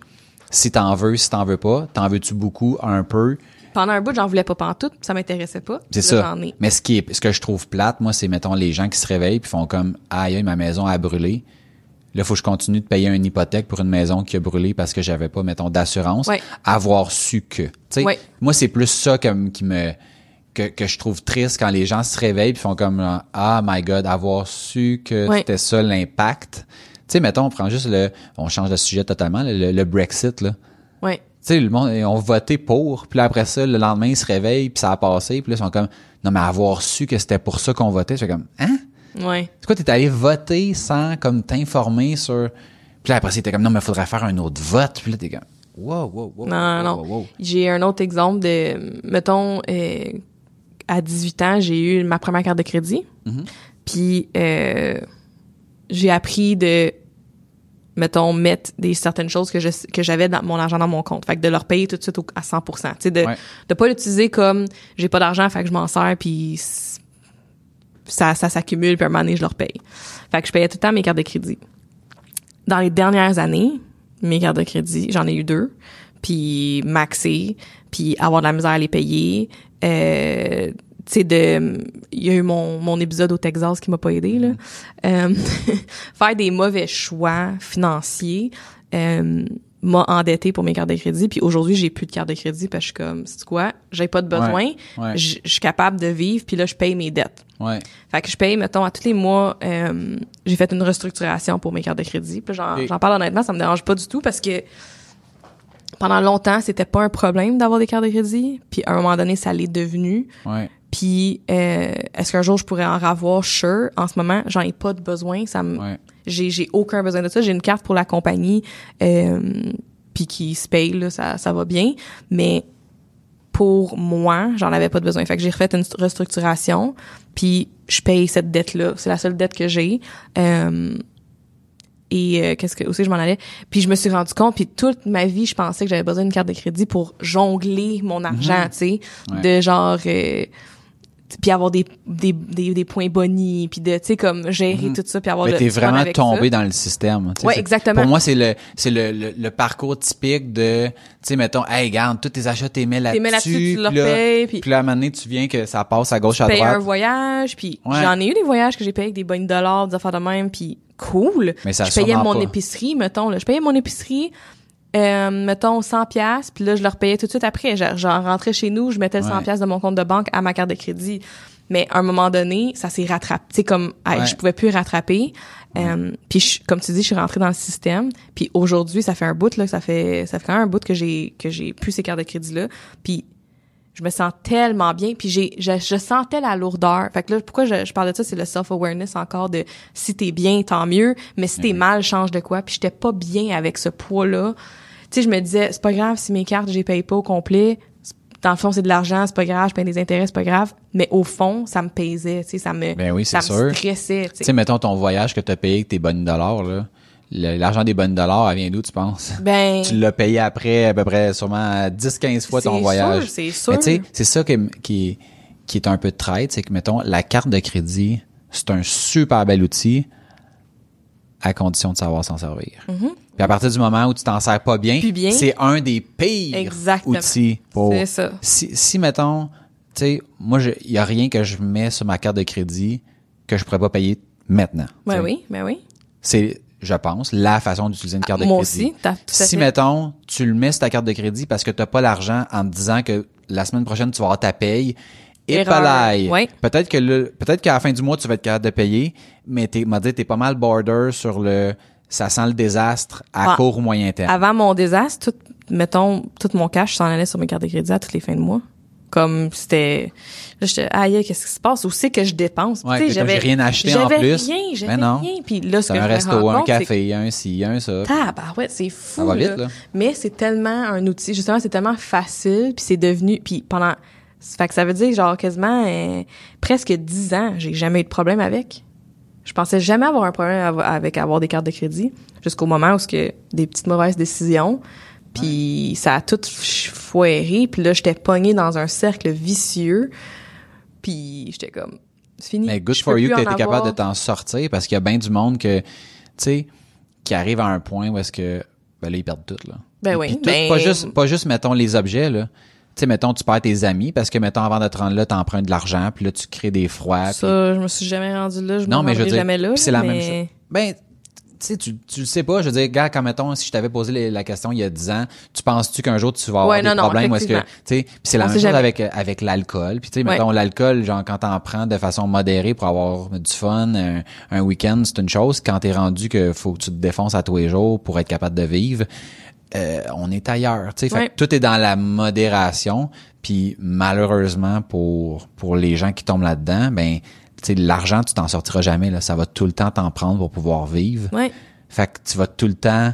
si t'en veux, si t'en veux pas. T'en veux-tu beaucoup, un peu? Pendant un bout, j'en voulais pas pantoute, ça m'intéressait pas. C'est ça. ai. Mais ce qui est, ce que je trouve plate, moi, c'est, mettons, les gens qui se réveillent puis font comme, aïe, ma maison a brûlé. Là, faut que je continue de payer une hypothèque pour une maison qui a brûlé parce que j'avais pas, mettons, d'assurance. Ouais. Avoir su que. Tu sais, Ouais. moi, c'est plus ça comme, qui me, que, que je trouve triste quand les gens se réveillent puis font comme, ah, my God, avoir su que Ouais. c'était ça l'impact. Tu sais, mettons, on prend juste le, on change de sujet totalement, le, le Brexit, là. Ouais. Tu sais, le monde, ont voté pour, puis là, après ça, le lendemain, ils se réveillent, puis ça a passé, puis là, ils sont comme, non, mais avoir su que c'était pour ça qu'on votait, c'est comme, hein? Ouais. C'est quoi, t'es allé voter sans, comme, t'informer sur... Puis là, après, c'était comme, non, mais faudrait faire un autre vote, puis là, t'es comme, wow, wow, wow. Non, wow, non, wow, non. wow. J'ai un autre exemple de, mettons, euh, à 18 ans, j'ai eu ma première carte de crédit. Mhm. Puis, euh, j'ai appris de, mettons, mettre des certaines choses que je que j'avais dans mon argent dans mon compte. Fait que de leur payer tout de suite au- à 100% Tu sais, de, Ouais. de pas l'utiliser comme j'ai pas d'argent, fait que je m'en sers, puis ça, ça s'accumule, puis à un moment donné, je leur paye. Fait que je payais tout le temps mes cartes de crédit. Dans les dernières années, mes cartes de crédit, j'en ai eu deux, puis maxer, puis avoir de la misère à les payer. Euh, tu sais, de, il y a eu mon, mon épisode au Texas qui m'a pas aidé, là. Euh, faire des mauvais choix financiers, euh, m'a endetté pour mes cartes de crédit, puis aujourd'hui, j'ai plus de carte de crédit parce que je suis comme, c'est quoi, j'ai pas de besoin, ouais. je suis capable de vivre, puis là, je paye mes dettes. Ouais. Fait que je paye, mettons, à tous les mois, euh, j'ai fait une restructuration pour mes cartes de crédit. Puis j'en, parle honnêtement, ça me dérange pas du tout parce que pendant longtemps, c'était pas un problème d'avoir des cartes de crédit. Puis à un moment donné, ça l'est devenu. Ouais. Puis euh, est-ce qu'un jour je pourrais en avoir? Sure. En ce moment, j'en ai pas de besoin. Ça me, Ouais. j'ai, j'ai aucun besoin de ça. J'ai une carte pour la compagnie, euh, puis qui se paye, là, ça, ça va bien. Mais pour moi, j'en avais pas de besoin. Fait que j'ai refait une restructuration, puis je paye cette dette-là. C'est la seule dette que j'ai. Euh, et euh, qu'est-ce que aussi je m'en allais? Puis je me suis rendu compte puis toute ma vie je pensais que j'avais besoin d'une carte de crédit pour jongler mon argent tu sais Ouais. de genre euh, puis avoir des, des, des, des points bonnies, puis de, tu sais, comme gérer tout ça, puis avoir Mais t'es vraiment tombé ça. dans le système. c'est- exactement. Pour moi, c'est le c'est le, le, le parcours typique de, tu sais, mettons, hey, regarde, tous tes achats, t'es mets là-dessus. T'es là-dessus, tu leur payes, puis- Puis là, à un moment donné, tu viens que ça passe à gauche, à payer un droite. voyage, puis Ouais. j'en ai eu des voyages que j'ai payé avec des bonnes dollars, des affaires de même, puis cool. Mais ça je payais mon pas. épicerie, mettons, là. Je payais mon épicerie, euh, mettons, 100 pièces puis là, je le repayais tout de suite après. Genre, genre, rentrais chez nous, je mettais le 100 Ouais. pièces de mon compte de banque à ma carte de crédit. Mais à un moment donné, ça s'est rattrapé. Tu sais, comme, Ouais. je pouvais plus rattraper. Euh, puis je- comme tu dis, je suis rentrée dans le système. Puis aujourd'hui, ça fait un bout, là, ça fait, ça fait quand même un bout que j'ai, que j'ai plus ces cartes de crédit-là. Puis je me sens tellement bien puis j'ai je, je sentais la lourdeur fait que là pourquoi je, je parle de ça? C'est le self awareness encore de si t'es bien tant mieux mais si t'es mal change de quoi puis j'étais pas bien avec ce poids là sais je me disais c'est pas grave si mes cartes je les paye pas au complet C'est- dans le fond c'est de l'argent c'est pas grave je paye des intérêts c'est pas grave mais au fond ça me pesait tu sais ça me Ben oui, ça c'est me sûr. stressait tu sais mettons ton voyage que t'as payé avec tes bonnes dollars, là. L'argent des bonnes dollars, elle vient d'où, tu penses? ben tu l'as payé après à peu près sûrement 10-15 fois ton C'est voyage. sûr, c'est sûr. Tu sais, c'est ça qui, qui, qui est un peu de traite, c'est que, mettons, la carte de crédit, c'est un super bel outil à condition de savoir s'en servir. Puis à partir du moment où tu t'en sers pas bien, c'est un des pires Exactement. outils pour... C'est ça. Si, si mettons, tu sais, moi, il y a rien que je mets sur ma carte de crédit que je pourrais pas payer maintenant. ben oui ben oui C'est, je pense, la façon d'utiliser une carte de moi crédit. aussi t'as tout à Si, fait. mettons, tu le mets sur ta carte de crédit parce que t'as pas l'argent en te disant que la semaine prochaine, tu vas avoir ta paye, et. Ouais. Peut-être que le, peut-être qu'à la fin du mois, tu vas être capable de payer, mais t'es, m'a dit, t'es pas mal border sur le, ça sent le désastre à Ah. court ou moyen terme. Avant mon désastre, tout, mettons, tout mon cash s'en allait sur mes cartes de crédit à toutes les fins de mois. Comme c'était, là, j'étais, aïe, qu'est-ce qui se passe? Où c'est que je dépense? Ouais, comme j'ai rien acheté en j'avais plus. rien, j'avais Ben non. rien. Puis là, ce C'est que un je resto, un compte, que- café, un ci, un ça. Tabarouette, c'est fou. Ça va là. vite, là. Mais c'est tellement un outil, justement, c'est tellement facile, puis c'est devenu, puis pendant, fait que ça veut dire genre quasiment euh, presque dix ans, j'ai jamais eu de problème avec. Je pensais jamais avoir un problème av- avec avoir des cartes de crédit, jusqu'au moment où ce que des petites mauvaises décisions, puis ça a tout foiré, puis là j'étais pognée dans un cercle vicieux, puis j'étais comme c'est fini. Mais good Je for you que t'as été capable de t'en sortir parce qu'il y a bien du monde que, tu sais, qui arrive à un point où est-ce que, ben là, ils perdent tout, là. Ben oui, tout, ben- pas juste, pas juste, mettons, les objets, là. Tu sais, mettons, tu perds tes amis parce que, mettons, avant de te rendre là, t'empruntes de l'argent, puis là, tu crées des froids. Ça, je me suis jamais rendu là, je Non, me mais je veux rendrai dire, jamais là. c'est la même chose. Ben, tu sais, tu, tu le sais pas. Je veux dire, gars, quand mettons, si je t'avais posé les- la question il y a 10 ans, tu penses-tu qu'un jour tu vas avoir Ouais, des non, non, problèmes ou est-ce que, tu sais, puis c'est la même chose jamais. avec, avec l'alcool. Puis tu sais, mettons, l'alcool, genre, quand t'en prends de façon modérée pour avoir du fun, un, un week-end, c'est une chose. Quand t'es rendu que faut que tu te défonces à tous les jours pour être capable de vivre, euh, on est ailleurs. Tu sais, fait Ouais. que tout est dans la modération. Puis malheureusement pour pour les gens qui tombent là-dedans, ben tu sais l'argent tu t'en sortiras jamais là, ça va tout le temps t'en prendre pour pouvoir vivre. Ouais. Fait que tu vas tout le temps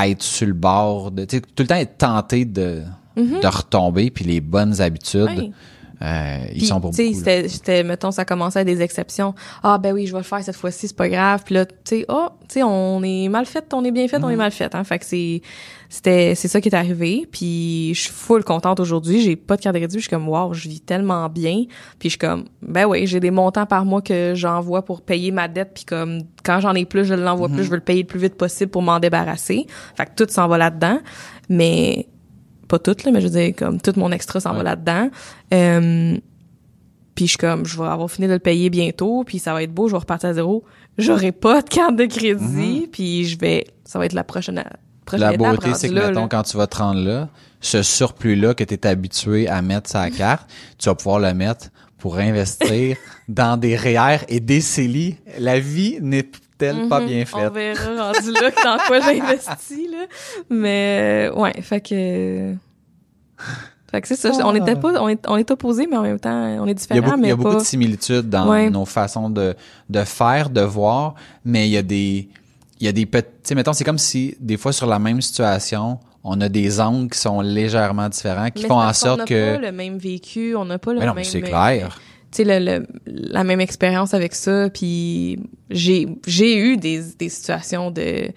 être sur le bord de tu sais tout le temps être tenté de de retomber puis les bonnes habitudes Mm-hmm. Ouais. Euh, ils Puis, sont pour beaucoup. c'était, mettons, ça commençait à des exceptions. Ah, ben oui, je vais le faire cette fois-ci, c'est pas grave. Puis là, tu sais, oh, tu sais, on est mal fait, on est bien fait, on Mm-hmm. est mal fait. Hein. Fait que c'est, c'était, c'est ça qui est arrivé. Puis je suis full contente aujourd'hui. J'ai pas de carte de crédit. Je suis comme, wow, je vis tellement bien. Puis je suis comme, ben oui, j'ai des montants par mois que j'envoie pour payer ma dette. Puis comme, quand j'en ai plus, je l'envoie Mm-hmm. plus. Je veux le payer le plus vite possible pour m'en débarrasser. Fait que tout s'en va là-dedans. Mais pas tout, là, mais je veux dire, comme tout mon extra s'en va là-dedans. Euh, puis je suis comme, je vais avoir fini de le payer bientôt, puis ça va être beau, je vais repartir à zéro. J'aurai pas de carte de crédit, puis je vais, ça va être la prochaine, prochaine La beauté, c'est que, là, mettons, là. quand tu vas te rendre là, ce surplus-là que tu es habitué à mettre sur la carte, tu vas pouvoir le mettre pour investir dans des REER et des CELI. La vie n'est-elle pas bien Mhm. On faite? verra rendu là dans quoi j'investis, là. Mais, euh, ouais, fait que... Fait que c'est ça, on était pas, on est, on est opposés, mais en même temps, on est Il y a différents, beaucoup, il y a beaucoup pas... de similitudes dans Ouais. nos façons de, de faire, de voir, mais il y a des, il y a des petits, tu sais, mettons, c'est comme si, des fois, sur la même situation, on a des angles qui sont légèrement différents, qui Mais font en parce qu'on sorte n'a que, pas le même vécu, on n'a pas le mais non, même... mais c'est clair. Tu sais le, le- la même expérience avec ça puis j'ai j'ai eu des des situations de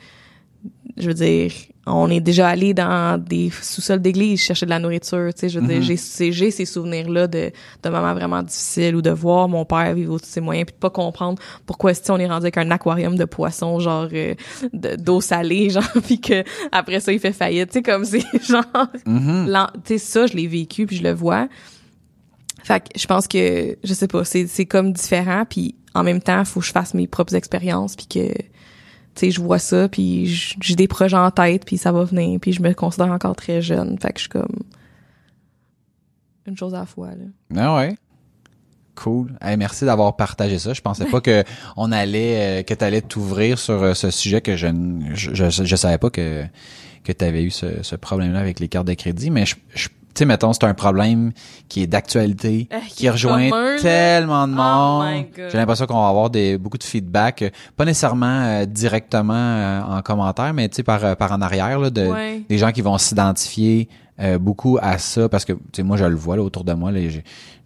je veux dire on est déjà allé dans des sous-sols d'église chercher de la nourriture, tu sais, je veux dire, Mhm. j'ai ces- j'ai ces souvenirs-là de, de moments vraiment difficiles ou de voir mon père vivre de ses moyens puis de pas comprendre pourquoi si on est rendu avec un aquarium de poissons genre euh, de- d'eau salée genre puis que après ça il fait faillite, tu sais comme c'est genre Mhm. tu sais ça je l'ai vécu puis je le vois. Fait que je pense que je sais pas, c'est c'est comme différent puis en même temps, faut que je fasse mes propres expériences puis que tu sais je vois ça puis j'ai des projets en tête puis ça va venir puis je me considère encore très jeune. Fait que je suis comme une chose à la fois là. Ah ouais? Cool. Hey, merci d'avoir partagé ça. Je pensais pas que on allait euh, que tu allais t'ouvrir sur euh, ce sujet que je, ne- je je, je savais pas que que tu avais eu ce, ce problème-là avec les cartes de crédit, mais je, je- sais mettons c'est un problème qui est d'actualité, Euh, qui, rejoint commun, tellement de Oh monde. J'ai l'impression qu'on va avoir des beaucoup de feedback, euh, pas nécessairement euh, directement euh, en commentaire, mais tu sais par par en arrière là, de Ouais. des gens qui vont s'identifier euh, beaucoup à ça parce que tu sais moi je le vois là autour de moi là,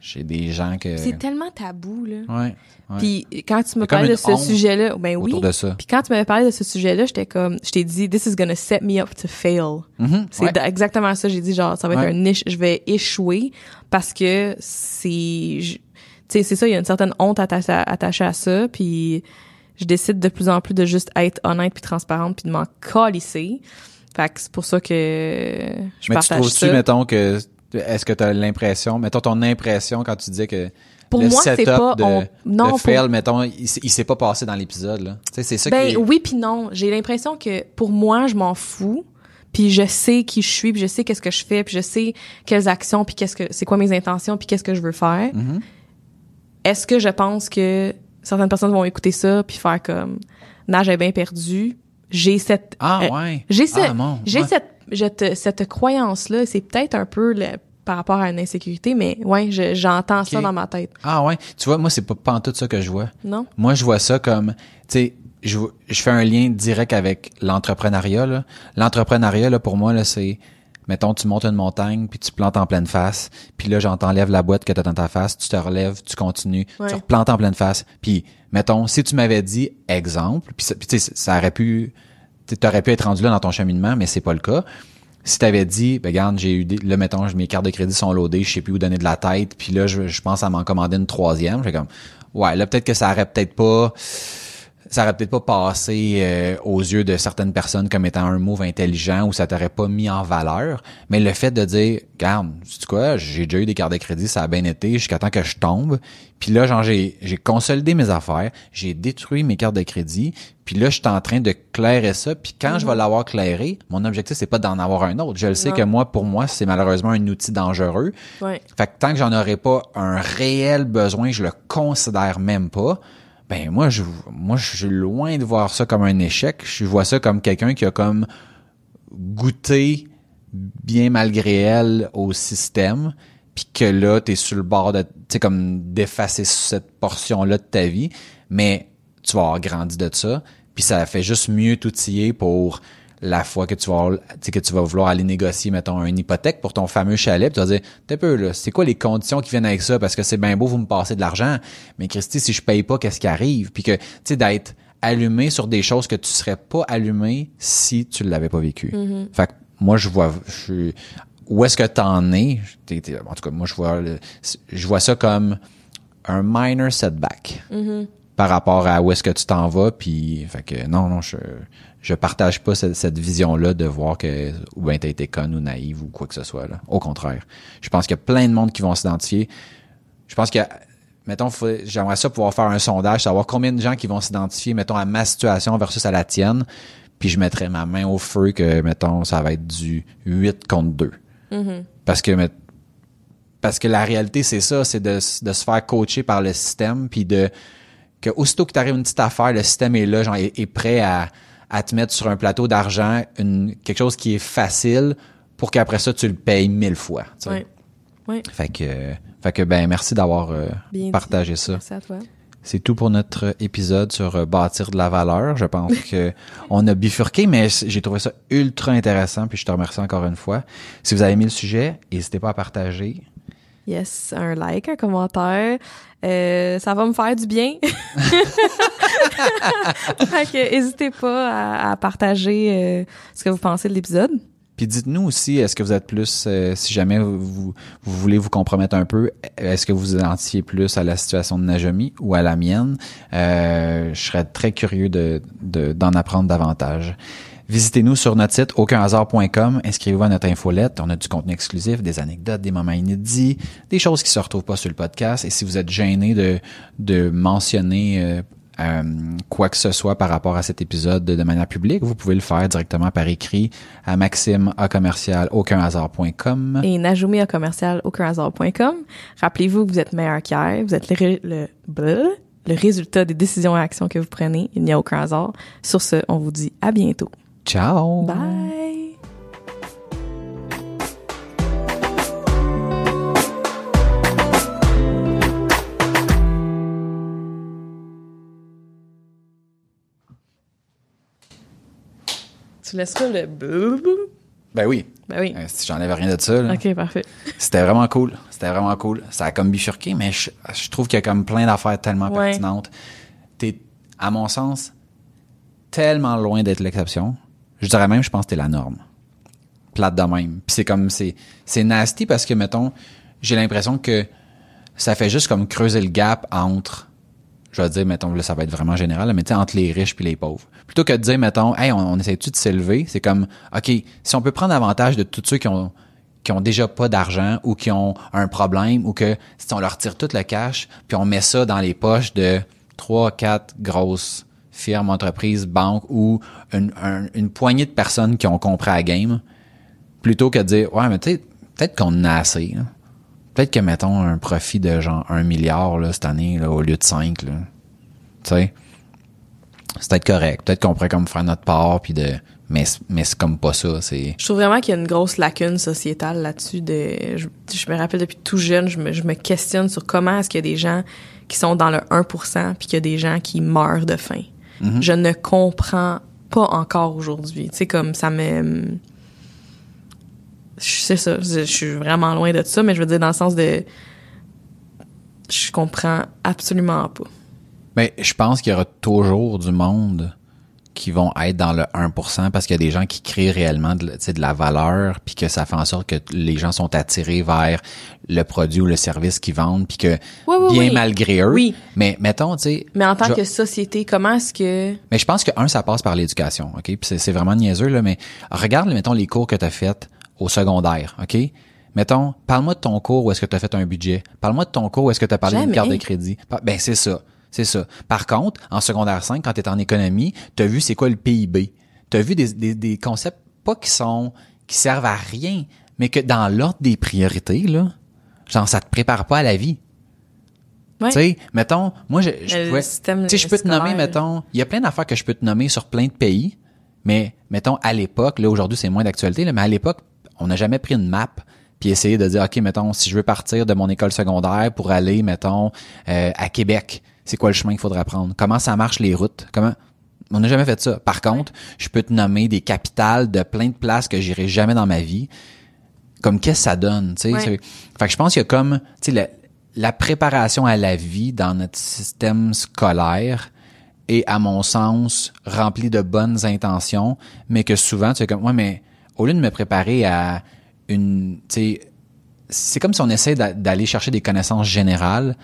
j'ai des gens que C'est tellement tabou là. ouais, ouais, Puis quand tu me parlais de ce sujet-là, ben oui. de ça. Puis quand tu m'avais parlé de ce sujet-là, j'étais comme, je t'ai dit, this is gonna set me up to fail. Mhm, C'est ouais. exactement ça. J'ai dit genre, ça va être Ouais. un niche, je vais échouer parce que c'est, tu sais, c'est ça. Il y a une certaine honte attachée à, attachée à ça. Puis je décide de plus en plus de juste être honnête puis transparente puis de m'en calisser. Fait que c'est pour ça que je Mais tu partage trouves-tu, ça. mettons, que est-ce que tu as l'impression, mettons ton impression quand tu disais que Pour le moi, c'est setup pas- de, on- non, de pour- mettons, il, s'est pas passé dans l'épisode, c'est ça Ben qui est... oui puis non. J'ai l'impression que pour moi, je m'en fous. Puis je sais qui je suis, puis je sais qu'est-ce que je fais, puis je sais quelles actions, puis qu'est-ce que c'est quoi mes intentions, puis qu'est-ce que je veux faire. Mhm. Est-ce que je pense que certaines personnes vont écouter ça puis faire comme nage est bien perdu. J'ai cette Ah, euh, ouais. j'ai Ah, j'ai ouais. cette cette cette croyance là, c'est peut-être un peu le- par rapport à une insécurité mais ouais, je- j'entends ça dans ma tête. Ah, ouais? Tu vois, moi, c'est pas, pas en tout ça que je vois. Non? Moi, je vois ça comme, tu sais, je, je fais un lien direct avec l'entrepreneuriat. L'entrepreneuriat, là, pour moi, là, c'est, mettons, tu montes une montagne, puis tu plantes en pleine face, puis là, j'en t'enlève la boîte que t'as dans ta face, tu te relèves, tu continues, Ouais. tu replantes en pleine face. Puis, mettons, si tu m'avais dit, exemple, puis ça- puis tu sais, ça aurait pu, tu aurais pu être rendu là dans ton cheminement, mais c'est pas le cas. Si t'avais dit, ben regarde, j'ai eu des, là mettons, mes cartes de crédit sont loadées, je sais plus où donner de la tête, puis là je, pense à m'en commander une troisième, je fais comme, ouais, là peut-être que ça aurait peut-être pas, ça aurait peut-être pas passé euh, aux yeux de certaines personnes comme étant un move intelligent ou ça t'aurait pas mis en valeur. Mais le fait de dire, regarde, sais quoi, j'ai déjà eu des cartes de crédit, ça a bien été jusqu'à temps que je tombe. Puis là, genre, j'ai, j'ai consolidé mes affaires, j'ai détruit mes cartes de crédit, puis là, je suis en train de clairer ça. Puis quand je vais l'avoir clairé, mon objectif, c'est pas d'en avoir un autre. Je le sais Non. que moi, pour moi, c'est malheureusement un outil dangereux. Ouais. Fait que tant que j'en aurais pas un réel besoin, je le considère même pas. Ben moi je moi je suis loin de voir ça comme un échec, je vois ça comme quelqu'un qui a comme goûté bien malgré elle au système puis que là tu es sur le bord de tu sais comme d'effacer cette portion là de ta vie, mais tu vas avoir grandi de ça, puis ça fait juste mieux t'outiller pour la fois que tu vas que tu vas vouloir aller négocier mettons une hypothèque pour ton fameux chalet, puis tu vas dire t'es peu là, c'est quoi les conditions qui viennent avec ça? Parce que c'est bien beau vous me passez de l'argent, mais Christy si je paye pas qu'est-ce qui arrive? Puis que tu sais d'être allumé sur des choses que tu serais pas allumé si tu l'avais pas vécu. Fait que moi je vois je où est-ce que t'en es? T'es- en tout cas moi je vois je vois ça comme un minor setback par rapport à où est-ce que tu t'en vas puis fait que non non je je partage pas cette, cette vision là de voir que ou bien t'as été conne ou naïve ou quoi que ce soit là. Au contraire. Je pense qu'il y a plein de monde qui vont s'identifier. Je pense que mettons j'aimerais ça pouvoir faire un sondage savoir combien de gens qui vont s'identifier mettons à ma situation versus à la tienne puis je mettrais ma main au feu que mettons ça va être du 8 contre 2 parce que parce que la réalité c'est ça c'est de, de se faire coacher par le système puis de que aussitôt que tu arrives une petite affaire le système est là genre est, est prêt à, à te mettre sur un plateau d'argent une quelque chose qui est facile pour qu'après ça tu le payes mille fois tu sais. Ouais. Ouais. fait que fait que ben merci d'avoir euh, dit. partagé ça Merci à toi. c'est tout pour notre épisode sur euh, bâtir de la valeur. Je pense que on a bifurqué, mais j'ai trouvé ça ultra intéressant. Puis je te remercie encore une fois. Si vous avez aimé le sujet, n'hésitez pas à partager. Yes, un like, un commentaire. Euh, ça va me faire du bien. fait que n'hésitez pas à, à partager euh, ce que vous pensez de l'épisode. Puis dites-nous aussi, est-ce que vous êtes plus, euh, si jamais vous, vous, vous voulez vous compromettre un peu, est-ce que vous vous identifiez plus à la situation de Najami ou à la mienne? Euh, je serais très curieux de- d'en apprendre davantage. Visitez-nous sur notre site aucunhasard.com, inscrivez-vous à notre infolette, on a du contenu exclusif, des anecdotes, des moments inédits, des choses qui se retrouvent pas sur le podcast. Et si vous êtes gêné de, de mentionner euh, euh, quoi que ce soit par rapport à cet épisode de, manière publique, vous pouvez le faire directement par écrit à maxime à commercial aucunhasard.com. Et Najumi à commercial aucunhasard.com. Rappelez-vous que vous êtes meilleur qu'hier. Vous êtes le, le, bleu, le résultat des décisions et actions que vous prenez. Il n'y a aucun hasard. Sur ce, on vous dit à bientôt. Ciao! Bye! Tu laisseras le? Ben oui. Ben oui. Euh, Si j'enlève rien de ça, là. Ok, parfait. C'était vraiment cool. C'était vraiment cool. Ça a comme bifurqué, mais je, je trouve qu'il y a comme plein d'affaires tellement Ouais. pertinentes. T'es, à mon sens, tellement loin d'être l'exception. Je dirais même, je pense que t'es la norme. Plate de même. Puis c'est comme, c'est, nasty parce que, mettons, j'ai l'impression que ça fait juste comme creuser le gap entre, je vais dire, mettons, là, ça va être vraiment général, mais tu sais, entre les riches puis les pauvres. Plutôt que de dire, mettons, hey, on, on essaie-tu de s'élever, c'est comme, OK, si on peut prendre avantage de tous ceux qui ont, qui ont déjà pas d'argent ou qui ont un problème ou que si on leur tire tout le cash puis on met ça dans les poches de trois, quatre grosses firmes, entreprises, banques ou une, un- une poignée de personnes qui ont compris la game, plutôt que de dire, ouais, mais tu sais, peut-être qu'on a assez, là. Peut-être que, mettons, un profit de genre un milliard, là, cette année, là, au lieu de cinq, là. Tu sais? C'est peut-être correct. Peut-être qu'on pourrait comme faire notre part, puis de, mais, mais c'est comme pas ça, c'est, Je trouve vraiment qu'il y a une grosse lacune sociétale là-dessus. De, je, je me rappelle depuis tout jeune, je me, je me questionne sur comment est-ce qu'il y a des gens qui sont dans le 1% puis qu'il y a des gens qui meurent de faim. Je ne comprends pas encore aujourd'hui. Tu sais, comme ça me... Je sais ça, je, je suis vraiment loin de ça, mais je veux dire dans le sens de... Je comprends absolument pas. Mais je pense qu'il y aura toujours du monde qui vont être dans le 1% parce qu'il y a des gens qui créent réellement de, de la valeur puis que ça fait en sorte que les gens sont attirés vers le produit ou le service qu'ils vendent puis que Oui, oui, bien oui. malgré eux. Oui. Mais mettons, tu sais. Mais en tant je- que société, comment est-ce que... Mais je pense que un, ça passe par l'éducation, ok? Puis c'est, vraiment niaiseux là, mais regarde, mettons les cours que tu as fait au secondaire, ok? Mettons, parle-moi de ton cours où est-ce que tu as fait un budget. Parle-moi de ton cours où est-ce que tu as parlé d'une carte de crédit. Ben c'est ça, c'est ça. Par contre, en secondaire 5, quand tu es en économie, tu as vu c'est quoi le PIB. Tu as vu des, des, des concepts pas qui sont qui servent à rien, mais que dans l'ordre des priorités là, genre ça te prépare pas à la vie. Ouais. Tu sais, mettons, moi, je, je pouvais- je peux te nommer, mettons, il y a plein d'affaires que je peux te nommer sur plein de pays, mais mettons, à l'époque, là, aujourd'hui, c'est moins d'actualité, mais à l'époque, on n'a jamais pris une map puis essayé de dire, OK, mettons, si je veux partir de mon école secondaire pour aller, mettons, euh, à Québec, c'est quoi le chemin qu'il faudrait prendre? Comment ça marche les routes? Comment? On n'a jamais fait ça. Par contre, je peux te nommer des capitales de plein de places que j'irai jamais dans ma vie comme qu'est-ce que ça donne, tu sais? Ouais. Fait que je pense qu'il y a comme, tu sais, la, la préparation à la vie dans notre système scolaire est, à mon sens, remplie de bonnes intentions, mais que souvent, tu es comme, ouais, mais au lieu de me préparer à une, tu sais, c'est comme si on essaie d'a- d'aller chercher des connaissances générales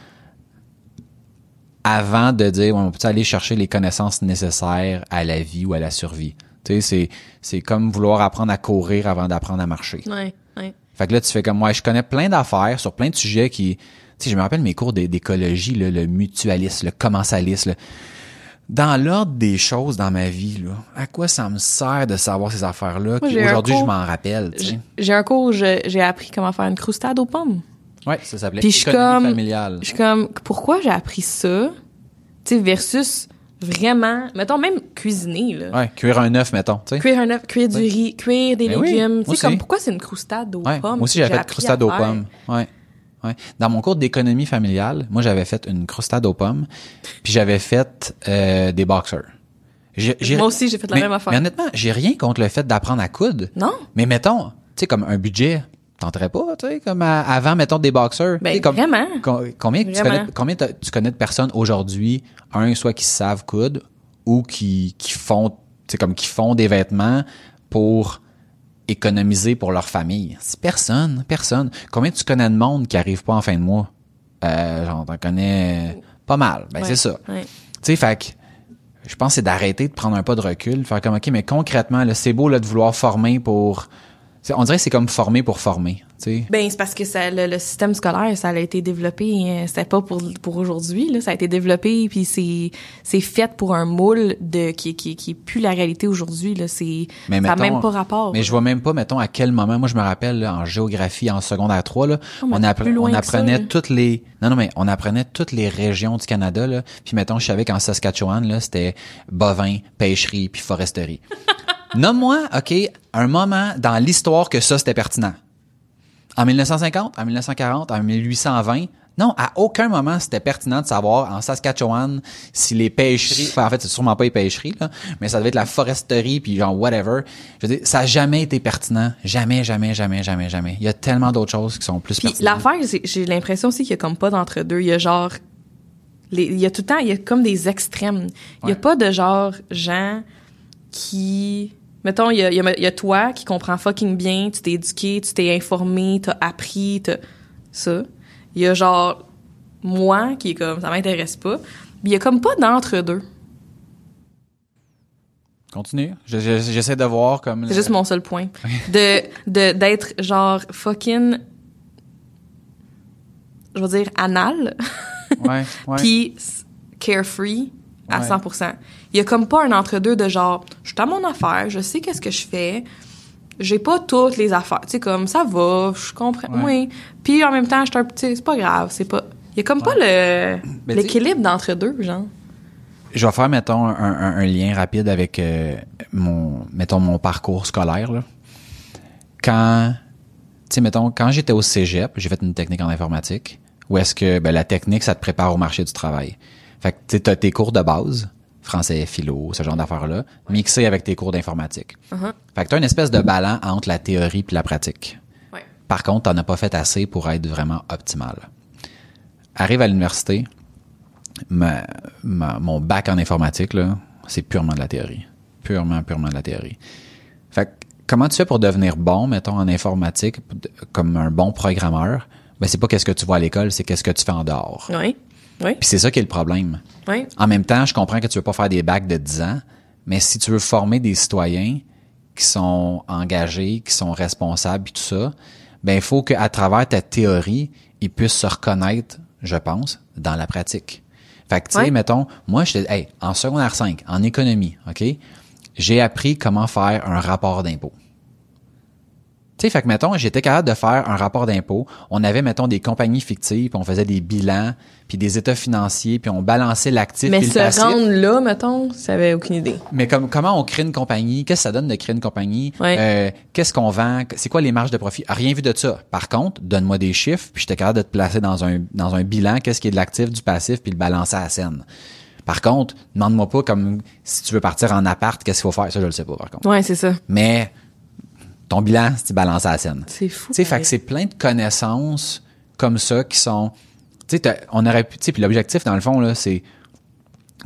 avant de dire, on peut aller chercher les connaissances nécessaires à la vie ou à la survie? Tu sais, c'est, c'est comme vouloir apprendre à courir avant d'apprendre à marcher. Ouais, ouais. Fait que là, tu fais comme moi, je connais plein d'affaires sur plein de sujets qui, tu sais, je me rappelle mes cours d'é- d'écologie, le mutualisme, le commensalisme. Dans l'ordre des choses dans ma vie, là, à quoi ça me sert de savoir ces affaires-là? Aujourd'hui, je m'en rappelle. J'ai- un cours où j'ai appris comment faire une croustade aux pommes. Ouais, ça s'appelait Puis je suis comme- familiale. Je suis comme, pourquoi j'ai appris ça? Tu sais, versus vraiment, mettons même cuisiner, là. Ouais, cuire un œuf, mettons, tu sais. Cuire un œuf, cuire du riz, cuire des Ben oui, légumes. tu sais, comme, pourquoi c'est une croustade aux Ouais, pommes? moi aussi, j'avais fait appris croustade aux pommes. Ouais. Ouais. Dans mon cours d'économie familiale, moi, j'avais fait une croustade aux pommes, puis j'avais fait euh, des boxers. Moi aussi, j'ai fait la mais- même affaire. Mais honnêtement, j'ai rien contre le fait d'apprendre à coudre. Non? Mais mettons, tu sais, comme un budget, tenterais pas, tu sais, comme à- avant, mettons, des boxeurs. Ben, comme- vraiment. com- combien tu connais, combien tu connais de personnes aujourd'hui, un, soit qui savent coudre ou qui, qui font, tu sais, comme qui font des vêtements pour économiser pour leur famille. C'est personne, personne. Combien tu connais de monde qui arrive pas en fin de mois? Euh, genre, t'en connais pas mal. Ben, Ouais, c'est ça. ouais. Tu sais, fait que je pense que c'est d'arrêter de prendre un pas de recul, de faire comme, OK, mais concrètement, c'est beau, là, de vouloir former pour, on dirait que c'est comme former pour former, tu sais. Ben c'est parce que ça, le, le système scolaire, ça a été développé, euh, c'était pas pour pour aujourd'hui là, ça a été développé puis c'est c'est fait pour un moule de qui qui qui est plus la réalité aujourd'hui là, c'est ça même pas rapport. Mais je vois même pas, mettons, à quel moment. Moi, je me rappelle, là, en géographie, en secondaire 3, là, Oh, on, appre- ça, apprenait là. toutes les, non, non, mais on apprenait toutes les régions du Canada, là. Puis, mettons, je savais qu'en Saskatchewan, là, c'était bovin, pêcherie, puis foresterie. Nomme-moi, OK, un moment dans l'histoire que ça, c'était pertinent. En 1950, en 1940, en 1820, non, à aucun moment c'était pertinent de savoir en Saskatchewan si les pêcheries, enfin, en fait c'est sûrement pas les pêcheries là, mais ça devait être la foresterie puis genre whatever. Je veux dire, ça a jamais été pertinent, jamais, jamais, jamais, jamais, jamais. Il y a tellement d'autres choses qui sont plus Puis pertinentes. l'affaire, j'ai l'impression aussi qu'il y a comme pas d'entre deux. Il y a genre, les- il y a tout le temps, il y a comme des extrêmes. Il y a Ouais. pas de genre gens qui, mettons, il y a, il y a- il y a toi qui comprends fucking bien, tu t'es éduqué, tu t'es informé, t'as appris, t'as ça. Il y a genre moi qui est comme ça m'intéresse pas. Il y a comme pas d'entre deux. Continue. Je- je- J'essaie de voir comme. C'est juste mon seul point. De de d'être genre fucking je veux dire anal. Ouais, ouais. puis carefree à Ouais. 100%. Il y a comme pas un entre-deux de genre, je suis à mon affaire, je sais qu'est-ce que je fais, j'ai pas toutes les affaires, tu sais, comme ça va, je comprends, Ouais. oui. Puis en même temps, je suis un petit, c'est pas grave, c'est pas, il y a comme pas l'équilibre d'entre deux, genre. Je vais faire, mettons, un, un- un lien rapide avec euh, mon, mettons, mon parcours scolaire. Là. Quand, tu sais, mettons, quand j'étais au cégep, j'ai fait une technique en informatique, où est-ce que ben, la technique, ça te prépare au marché du travail. Fait que, tu sais, tes cours de base, français, philo, ce genre d'affaires-là, mixés avec tes cours d'informatique. Uh-huh. Fait que t'as une espèce de ballon entre la théorie puis la pratique. Ouais. Par contre, t'en as pas fait assez pour être vraiment optimal. Arrive à l'université, ma- ma- mon bac en informatique, là, c'est purement de la théorie. Purement, purement de la théorie. Fait que, comment tu fais pour devenir bon, mettons, en informatique, comme un bon programmeur? Ben, c'est pas qu'est-ce que tu vois à l'école, c'est qu'est-ce que tu fais en dehors. Oui. Oui. Puis c'est ça qui est le problème. Oui. En même temps, je comprends que tu veux pas faire des bacs de 10 ans, mais si tu veux former des citoyens qui sont engagés, qui sont responsables et tout ça, ben il faut qu'à travers ta théorie, ils puissent se reconnaître, je pense, dans la pratique. Fait que tu sais, Ouais. mettons, moi j'étais hey, en secondaire 5, en économie, OK? J'ai appris comment faire un rapport d'impôt. Tu sais, fait que, mettons, j'étais capable de faire un rapport d'impôt. On avait, mettons, des compagnies fictives, puis on faisait des bilans, puis des états financiers, puis on balançait l'actif Mais puis le se passif. rendre là, mettons, ça avait aucune idée. Mais comme, comment on crée une compagnie? Qu'est-ce que ça donne de créer une compagnie? Ouais. Euh, qu'est-ce qu'on vend? C'est quoi les marges de profit? Rien vu de ça. Par contre, donne-moi des chiffres, puis j'étais capable de te placer dans un, dans un bilan, qu'est-ce qui est de l'actif, du passif, puis le balancer à la scène. Par contre, demande-moi pas comme si tu veux partir en appart, qu'est-ce qu'il faut faire? Ça, je le sais pas, par contre. Ouais, c'est ça. Mais ton bilan, c'est balancer à la scène. C'est fou. Tu sais, fait pareil. que c'est plein de connaissances comme ça qui sont. Tu sais, on aurait pu. Tu sais, puis l'objectif dans le fond là, c'est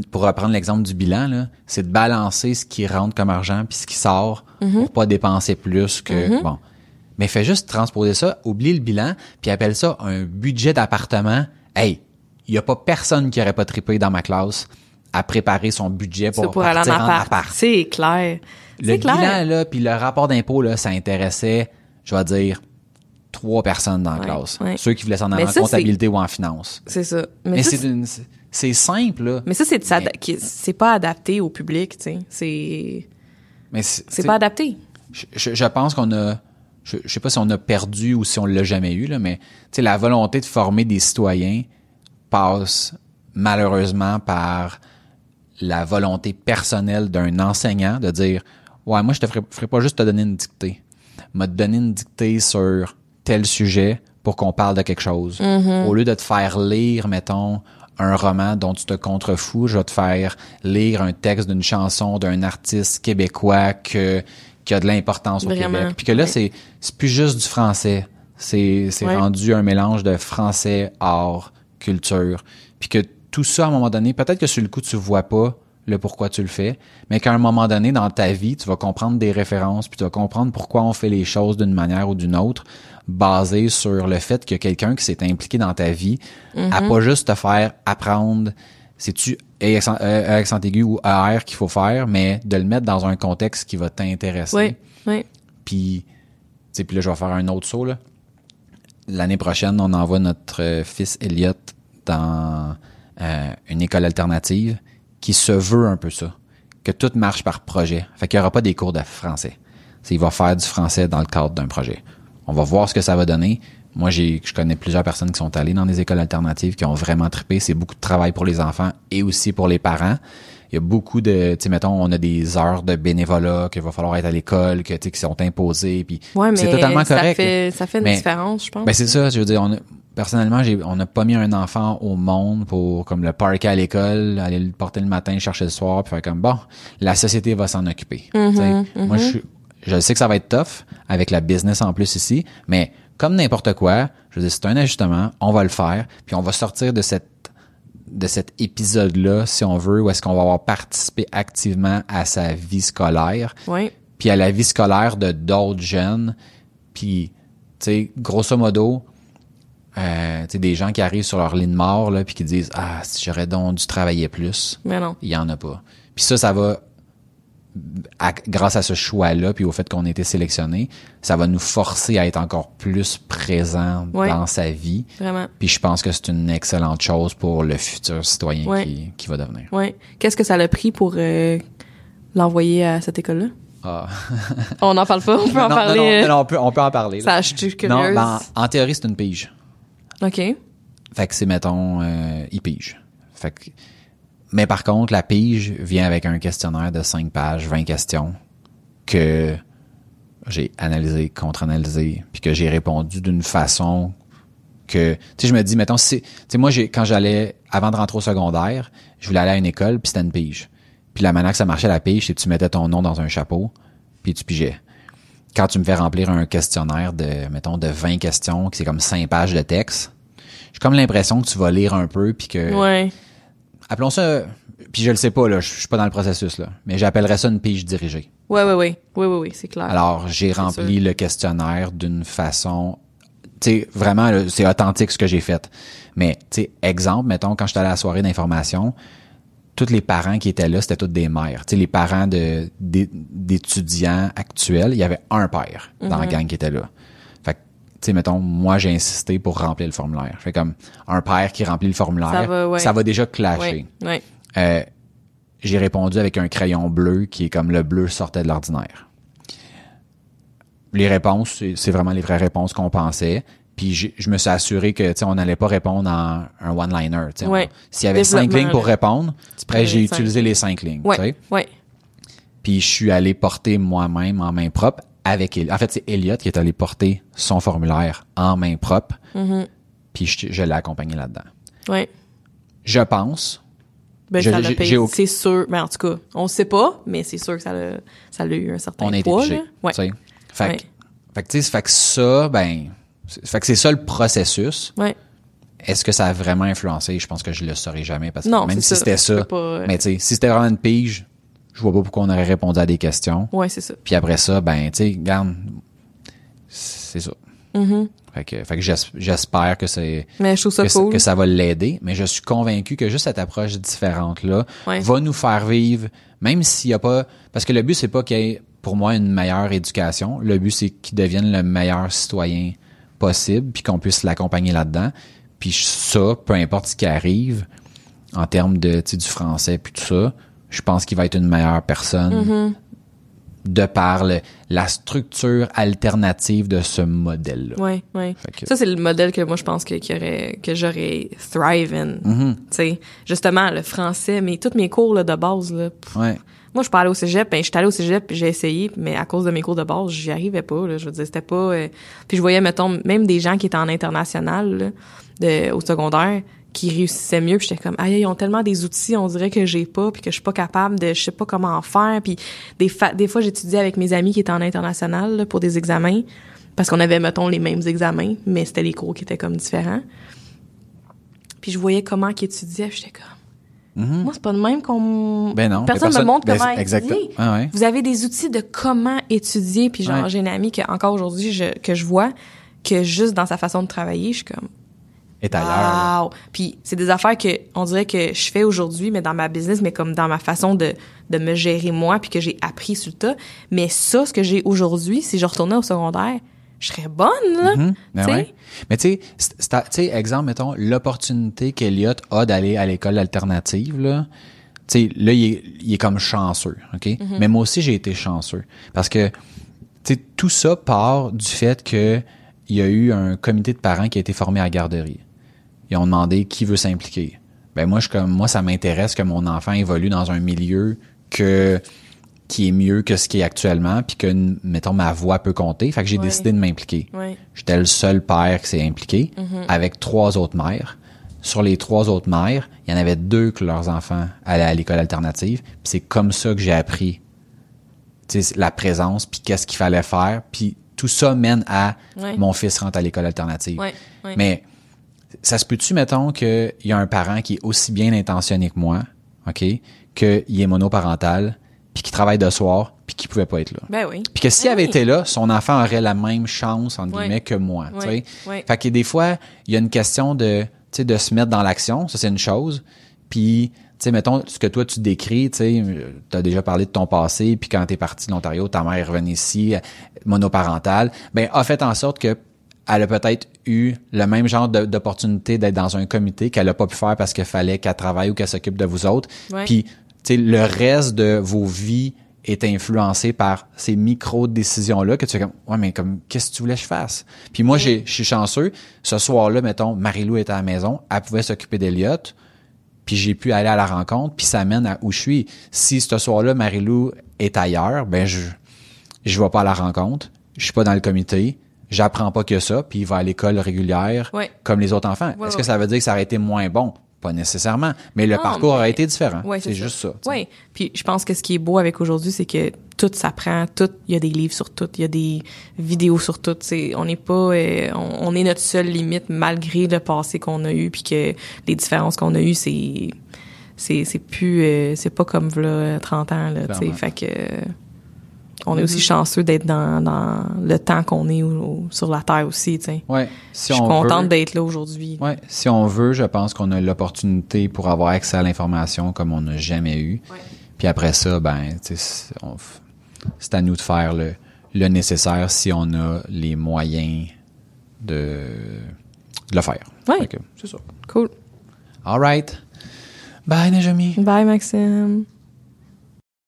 pour reprendre l'exemple du bilan là, c'est de balancer ce qui rentre comme argent puis ce qui sort pour pas dépenser plus que bon. Mais fais juste transposer ça, oublie le bilan puis appelle ça un budget d'appartement. Hey, il y a pas personne qui aurait pas trippé dans ma classe à préparer son budget pour, pour aller en partir en appart. appart. C'est clair. Le clair. bilan, là, puis le rapport d'impôt, là, ça intéressait, je vais dire, trois personnes dans la Ouais, classe. ouais. Ceux qui voulaient s'en aller en ça, comptabilité ou en finance. C'est ça. Mais, c'est d'une- c'est simple, là. mais ça, c'est c'est pas adapté au public, tu sais. C'est, Mais c'est pas adapté. je, je- je pense qu'on a, je, je sais pas si on a perdu ou si on l'a jamais eu, là, mais tu sais, la volonté de former des citoyens passe malheureusement par la volonté personnelle d'un enseignant de dire ouais moi je te ferai, ferai pas juste te donner une dictée m'a te donner une dictée sur tel sujet pour qu'on parle de quelque chose au lieu de te faire lire mettons un roman dont tu te contrefous je vais te faire lire un texte d'une chanson d'un artiste québécois que qui a de l'importance au Vraiment, Québec puis que là ouais. c'est c'est plus juste du français C'est c'est Ouais. rendu un mélange de français, art, culture. Puis que tout ça, à un moment donné, peut-être que sur le coup, tu vois pas le pourquoi tu le fais, mais qu'à un moment donné, dans ta vie, tu vas comprendre des références, puis tu vas comprendre pourquoi on fait les choses d'une manière ou d'une autre, basé sur le fait que quelqu'un qui s'est impliqué dans ta vie a pas juste te faire apprendre, c'est-tu accent euh, accent aigu ou AR qu'il faut faire, mais de le mettre dans un contexte qui va t'intéresser. Oui, oui. Puis, tu sais, puis là, je vais faire un autre saut, là. L'année prochaine, on envoie notre euh, fils Elliot dans euh, une école alternative qui se veut un peu ça. Que tout marche par projet. Fait qu'il n'y aura pas des cours de français. Il va faire du français dans le cadre d'un projet. On va voir ce que ça va donner. Moi, j'ai, je connais plusieurs personnes qui sont allées dans des écoles alternatives qui ont vraiment trippé. C'est beaucoup de travail pour les enfants et aussi pour les parents. Il y a beaucoup de, tu sais, mettons, on a des heures de bénévolat qu'il va falloir être à l'école, que, tu sais, qui sont imposées, puis Ouais, mais c'est totalement ça correct. fait, ça fait une Mais- différence, je pense. Ben c'est ça, je veux dire, on a- personnellement, j'ai, on n'a pas mis un enfant au monde pour comme le parquer à l'école, aller le porter le matin, le chercher le soir, puis faire comme bon, la société va s'en occuper. Mm-hmm, Moi, je, suis- je sais que ça va être tough avec la business en plus ici, mais comme n'importe quoi, je veux dire, c'est un ajustement, on va le faire, puis on va sortir de cette de cet épisode-là, si on veut, où est-ce qu'on va avoir participé activement à sa vie scolaire Oui. puis à la vie scolaire de d'autres jeunes. Puis, tu sais, grosso modo, euh, tu sais, des gens qui arrivent sur leur lit de mort, là, puis qui disent « Ah, si j'aurais donc dû travailler plus. Mais non. » Il y en a pas. Puis ça, ça va, à- grâce à ce choix-là, puis au fait qu'on a été sélectionné, ça va nous forcer à être encore plus présents Ouais. dans sa vie. Vraiment. Puis je pense que c'est une excellente chose pour le futur citoyen Ouais. qui, qui va devenir. Oui. Qu'est-ce que ça l'a pris pour euh, l'envoyer à cette école-là? Ah. On n'en parle pas, on peut en non, parler. non, non, euh, non, on peut, on peut en parler. là. Ça, je suis Non, curieuse. ben, en théorie, c'est une pige. OK. Fait que c'est, mettons, euh, il pige. Fait que, mais par contre, la pige vient avec un questionnaire de 5 pages, 20 questions, que j'ai analysé, contre-analysé, puis que j'ai répondu d'une façon que, tu sais, je me dis, mettons, si, tu sais, moi, quand j'allais, avant de rentrer au secondaire, je voulais aller à une école, puis c'était une pige. Puis la manière que ça marchait, la pige, c'est que tu mettais ton nom dans un chapeau, puis tu pigeais. Quand tu me fais remplir un questionnaire de, mettons, de 20 questions, qui c'est comme 5 pages de texte, j'ai comme l'impression que tu vas lire un peu, puis que, Ouais. appelons ça, puis je le sais pas, là, je je suis pas dans le processus, là, mais j'appellerais ça une pige dirigée. Ouais, ouais, ouais. Oui, oui, oui, c'est clair. Alors, j'ai rempli le questionnaire d'une façon, tu sais, vraiment, c'est authentique ce que j'ai fait. Mais, tu sais, exemple, mettons, quand j'étais à la soirée d'information, tous les parents qui étaient là, c'était tous des mères. Tu sais, les parents de, d'étudiants actuels, il y avait un père dans la gang qui était là. Fait que, tu sais, mettons, moi, j'ai insisté pour remplir le formulaire. Fait comme, un père qui remplit le formulaire, Ça va, ouais. ça va déjà clasher. ouais, ouais. Euh, j'ai répondu avec un crayon bleu qui est comme le bleu sortait de l'ordinaire. Les réponses, c'est vraiment les vraies réponses qu'on pensait. Puis je me suis assuré que tu sais on n'allait pas répondre en un one-liner. Ouais. On- S'il y avait cinq lignes pour répondre, ben, j'ai utilisé les cinq lignes. Ouais, ouais. Puis je suis allé porter moi-même en main propre avec En fait, c'est Elliot qui est allé porter son formulaire en main propre. Mm-hmm. Puis je, je l'ai accompagné là-dedans. Ouais. Je pense Ben, Je- ça l'a payé, c'est sûr. Ben, en tout cas, on sait pas, mais c'est sûr que ça l'a, ça l'a eu un certain on a été poids, pigé. là. Ouais. tu sais. Fait, que- Ouais. fait que, tu sais, fait que ça, ben, fait que c'est ça le processus. Ouais. Est-ce que ça a vraiment influencé? Je pense que je le saurais jamais parce que Non, même si c'était ça, pas, euh, mais tu sais, si c'était vraiment une pige, je vois pas pourquoi on aurait répondu à des questions. Ouais, c'est ça. Puis après ça, ben, tu sais, regarde, c'est ça. Mm-hmm. Fait que, fait que j'es- j'espère que c'est que, ça- cool. que ça va l'aider, mais je suis convaincu que juste cette approche différente-là Ouais. va nous faire vivre, même s'il y a pas... Parce que le but, c'est pas qu'il y ait, pour moi, une meilleure éducation. Le but, c'est qu'il devienne le meilleur citoyen possible, puis qu'on puisse l'accompagner là-dedans. Puis ça, peu importe ce qui arrive, en termes de, du français, puis tout ça, je pense qu'il va être une meilleure personne Mm-hmm. de par le- la structure alternative de ce modèle-là. Fait que- Ça, c'est le modèle que moi, je pense que, aurait, j'aurais thrive in. Sais, justement, le français, mais tous mes cours, là, de base, là. pff, Ouais. Moi, je suis allée au cégep, ben, j'étais allée au cégep, j'ai essayé, mais à cause de mes cours de base, j'y arrivais pas, là. Je veux dire, c'était pas, euh, puis je voyais, mettons, même des gens qui étaient en international, là, de, au secondaire, qui réussissaient mieux, puis j'étais comme, aïe, ils ont tellement des outils, on dirait que j'ai pas, puis que je suis pas capable de, je sais pas comment en faire, puis des, fa- des fois, j'étudiais avec mes amis qui étaient en international, là, pour des examens, parce qu'on avait, mettons, les mêmes examens, mais c'était les cours qui étaient comme différents. Puis je voyais comment qu'ils étudiaient, j'étais comme... Moi, c'est pas de même qu'on... Ben non, Personne mais me montre ben, comment exactement. étudier. Ah ouais. Vous avez des outils de comment étudier, puis genre, Ouais. j'ai une amie que, encore aujourd'hui, je, que je vois, que juste dans sa façon de travailler, je suis comme... Est ailleurs. Wow! Puis c'est des affaires que on dirait que je fais aujourd'hui, mais dans ma business, mais comme dans ma façon de, de me gérer moi, puis que j'ai appris sur le tas. Mais ça, ce que j'ai aujourd'hui, si je retournais au secondaire, je serais bonne, là. Ben ouais. Mais tu sais, exemple, mettons, l'opportunité qu'Eliott a d'aller à l'école alternative, là, tu sais, là, il est, il est comme chanceux, OK? Mhm. Mais moi aussi, j'ai été chanceux. Parce que, tu sais, tout ça part du fait que il y a eu un comité de parents qui a été formé à la garderie. Ils ont demandé qui veut s'impliquer. Ben moi, je comme moi, ça m'intéresse que mon enfant évolue dans un milieu que qui est mieux que ce qui est actuellement, puis que mettons ma voix peut compter. Fait que j'ai décidé de m'impliquer. J'étais le seul père qui s'est impliqué avec trois autres mères. Sur les trois autres mères, il y en avait deux que leurs enfants allaient à l'école alternative. Puis c'est comme ça que j'ai appris la présence, puis qu'est-ce qu'il fallait faire. Puis tout ça mène à mon fils rentre à l'école alternative. Mais ça se peut-tu, mettons, qu'il y a un parent qui est aussi bien intentionné que moi, OK, qu'il est monoparental, puis qui travaille de soir, puis qui pouvait pas être là. Ben oui. Puis que s'il Ben avait oui. été là, son enfant aurait la même chance, entre guillemets, que moi. tu Ouais. sais. Ouais. Fait que des fois, il y a une question de, tu sais, de se mettre dans l'action, ça c'est une chose. Puis, tu sais, mettons, ce que toi tu décris, tu sais, tu as déjà parlé de ton passé, puis quand t'es parti de l'Ontario, ta mère est revenue ici, euh, monoparentale, ben a fait en sorte que elle a peut-être eu le même genre d'opportunité d'être dans un comité qu'elle a pas pu faire parce qu'il fallait qu'elle travaille ou qu'elle s'occupe de vous autres. Puis, le reste de vos vies est influencé par ces micro-décisions-là que tu fais comme, ouais, mais comme, qu'est-ce que tu voulais que je fasse? Puis moi, j'ai, je suis chanceux. Ce soir-là, mettons, Marie-Lou était à la maison, elle pouvait s'occuper d'Eliott, puis j'ai pu aller à la rencontre, puis ça mène à où je suis. Si ce soir-là, Marie-Lou est ailleurs, ben, je, je vais pas à la rencontre, je suis pas dans le comité, j'apprends pas que ça, puis il va à l'école régulière, Ouais. comme les autres enfants. Ouais, Est-ce ouais, que ça veut dire que ça aurait été moins bon? Pas nécessairement. Mais le Non, parcours aurait mais- été différent. Ouais, c'est juste ça. Oui. Puis je pense que ce qui est beau avec aujourd'hui, c'est que tout s'apprend, tout, il y a des livres sur tout, il y a des vidéos sur tout. C'est, on n'est pas, euh, on, on est notre seule limite malgré le passé qu'on a eu, puis que les différences qu'on a eues, c'est, c'est, c'est plus, euh, c'est pas comme là 30 ans là, tu sais. Clairement. Fait que euh, on est aussi chanceux d'être dans, dans le temps qu'on est au- au- sur la terre aussi, tu sais. Ouais. Si Je suis on contente veut, d'être là aujourd'hui. ouais, si on veut, je pense qu'on a l'opportunité pour avoir accès à l'information comme on n'a jamais eu. Ouais. Puis après ça, ben, c'est on f- c'est à nous de faire le, le nécessaire si on a les moyens de, de le faire. C'est ça. Cool. All right. Bye, Najami. Bye, Maxime.